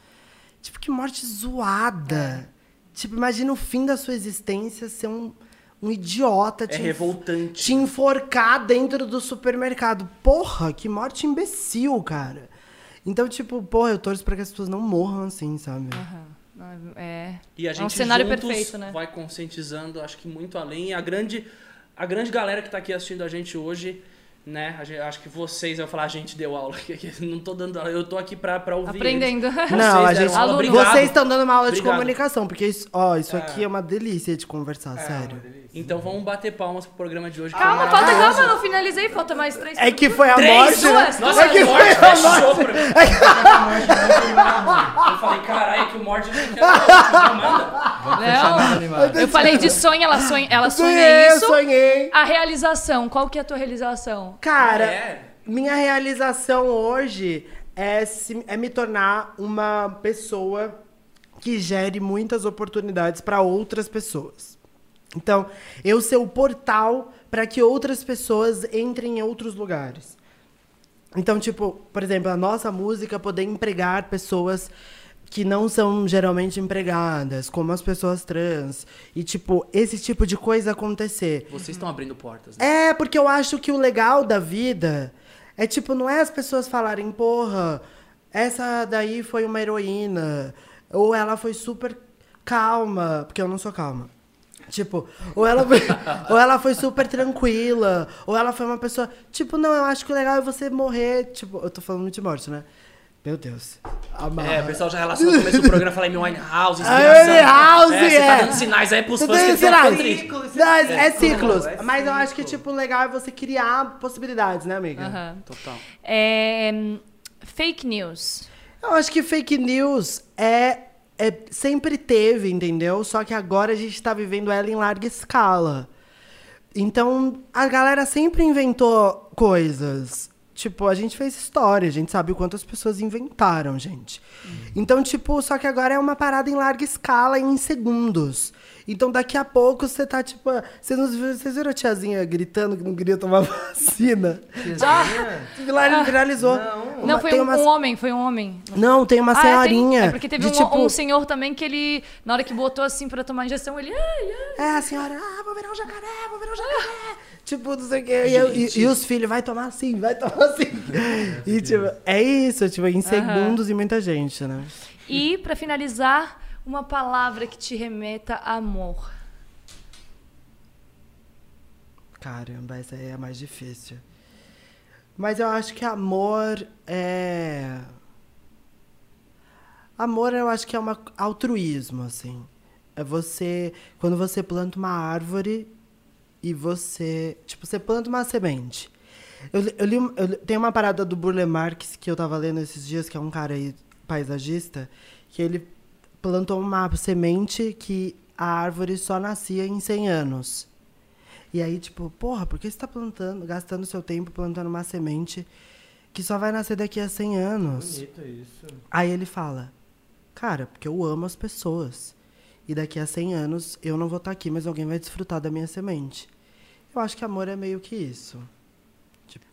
Tipo, que morte zoada. Tipo, imagina o fim da sua existência ser um, um idiota É te, revoltante. te enforcar dentro do supermercado. Porra, que morte imbecil, cara. Então, tipo, porra, eu torço pra que as pessoas não morram assim, sabe? Aham. É. E a É gente um cenário perfeito, né? vai conscientizando, acho que muito além. E a grande, a grande galera que tá aqui assistindo a gente hoje, né? a gente- acho que vocês, eu falar, a gente deu aula. não tô dando aula, eu tô aqui pra, pra ouvir. Aprendendo. eles. Não, a Vocês gente. aula, obrigado. Vocês estão dando uma aula de Obrigado. comunicação, porque isso, ó, isso aqui é uma delícia de conversar, sério. Então vamos bater palmas pro programa de hoje. que Calma, é falta, calma, não finalizei, falta mais três. É que foi a Três morte. suas, Nossa, é que morte foi a pra mim. Eu falei, caralho, que o morte não quer. Não. Não, eu falei de sonho, ela sonha, ela sonha Sonhei, isso. sonhei. A realização, qual que é a tua realização? Cara, É. minha realização hoje é, se- é me tornar uma pessoa que gere muitas oportunidades para outras pessoas. Então, eu ser o portal para que outras pessoas entrem em outros lugares. Então, tipo, por exemplo, a nossa música poder empregar pessoas que não são geralmente empregadas, como as pessoas trans. E, tipo, esse tipo de coisa acontecer. Vocês estão abrindo portas, né? É, porque eu acho que o legal da vida é, tipo, não é as pessoas falarem, porra, essa daí foi uma heroína. Ou ela foi super calma, porque eu não sou calma. Tipo, ou ela, foi, ou ela foi super tranquila, ou ela foi uma pessoa. Tipo, não, eu acho que o legal é você morrer. Tipo, eu tô falando de morte, né? Meu Deus. É, o pessoal já relaciona no começo do programa, fala em Winehouse, Ah, inspiração. Winehouse, é, você tá é. dando sinais aí pros Você fãs que estão sinais. ficando tristes. Ciclo, isso Não, é, é ciclo, ciclos. é Mas eu acho que, tipo, o legal é você criar possibilidades, né, amiga? Total. É, fake news. Eu acho que fake news é, é sempre teve, entendeu? Só que agora a gente tá vivendo ela em larga escala. Então, a galera sempre inventou coisas. Tipo, a gente fez história, a gente sabe o quanto as pessoas inventaram, gente. Então, tipo, só que agora é uma parada em larga escala, em segundos. Então, daqui a pouco você tá, tipo. Vocês, não viram- vocês viram a tiazinha gritando que não queria tomar vacina? Tiazinha? Vira- Viralizou. Não. não? Não, foi um, umas- um homem, foi um homem. Não, tem uma Ah, é, tem- senhorinha. É, porque teve de, um, tipo, um senhor também que ele, na hora que botou assim pra tomar injeção, ele. Ai, ai. É, a senhora, ah, vou virar um jacaré, vou virar um jacaré. Tipo, não sei o quê. E, eu- e- e os filhos, vai tomar assim, vai tomar assim. e, tipo, é isso, tipo, em segundos e muita gente, né? E, pra finalizar, uma palavra que te remeta a amor. Caramba, essa aí é a mais difícil. Mas eu acho que amor é. Amor, eu acho que é um altruísmo, assim. É você. Quando você planta uma árvore e você. Tipo, você planta uma semente. Eu, eu li. eu tem uma parada do Burle Marx que eu tava lendo esses dias, que é um cara aí, paisagista, que ele plantou uma semente que a árvore só nascia em 100 anos. E aí, tipo, porra, por que você tá plantando, gastando seu tempo plantando uma semente que só vai nascer daqui a 100 anos? Bonito isso. Aí ele fala, cara, porque eu amo as pessoas. E daqui a 100 anos eu não vou estar aqui, mas alguém vai desfrutar da minha semente. Eu acho que amor é meio que isso.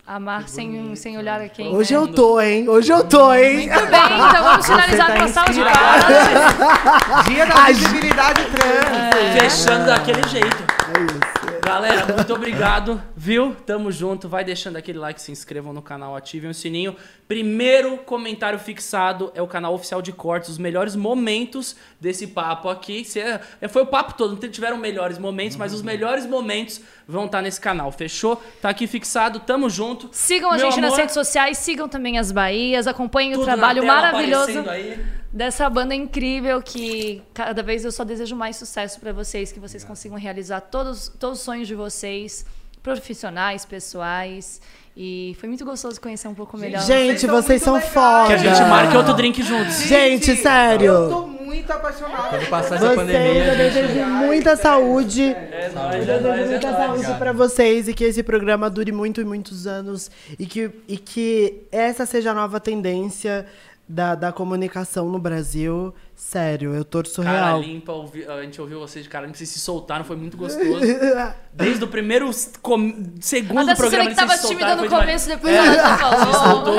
Amar sem, sem olhar a quem. Hoje né? eu tô, hein? Hoje eu tô, hein? Muito bem, então vamos finalizar tá com a salva de palmas. Dia da visibilidade trans. Fechando daquele jeito. É isso. Galera, muito obrigado, viu? Tamo junto. Vai deixando aquele like, se inscrevam no canal, ativem o sininho. Primeiro comentário fixado é o canal oficial de cortes, os melhores momentos desse papo aqui. Se é- foi o papo todo, não tiveram melhores momentos, mas os melhores momentos vão estar nesse canal, fechou? Tá aqui fixado, tamo junto. Sigam a Meu gente nas amor, redes sociais, sigam também as Bahias, acompanhem o trabalho maravilhoso aí. Dessa banda incrível que cada vez eu só desejo mais sucesso pra vocês, que vocês consigam realizar todos, todos os sonhos de vocês, profissionais, pessoais. E foi muito gostoso conhecer um pouco melhor. Gente, são vocês são legais. foda. Que a gente marque outro drink juntos. Gente, sério. Eu tô muito apaixonado. Quando passar essa Vocês, pandemia, eu gente... desejo muita saúde. É nóis, Eu é desejo nóis, é muita nóis. saúde Obrigado. pra vocês e que esse programa dure muito e muitos anos e que, e que essa seja a nova tendência da, da comunicação no Brasil. Sério, eu torço Cara real. limpa, ouvi- a gente ouviu vocês de cara limpa, vocês se soltaram, foi muito gostoso. Desde o primeiro com- segundo Mas programa que tava se tímida no começo, depois ela já falou.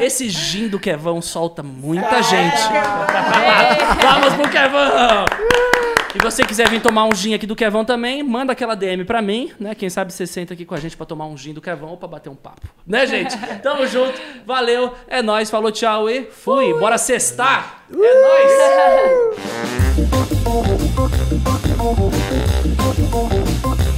Esse gin do Kevão solta muita gente. Vamos pro Kevão! E você quiser vir tomar um gin aqui do Kevão também, manda aquela DM pra mim, né? Quem sabe você senta aqui com a gente pra tomar um gin do Kevão ou pra bater um papo. Né, gente? Tamo junto, valeu, é nóis, falou tchau e fui. Bora sextar! É nóis!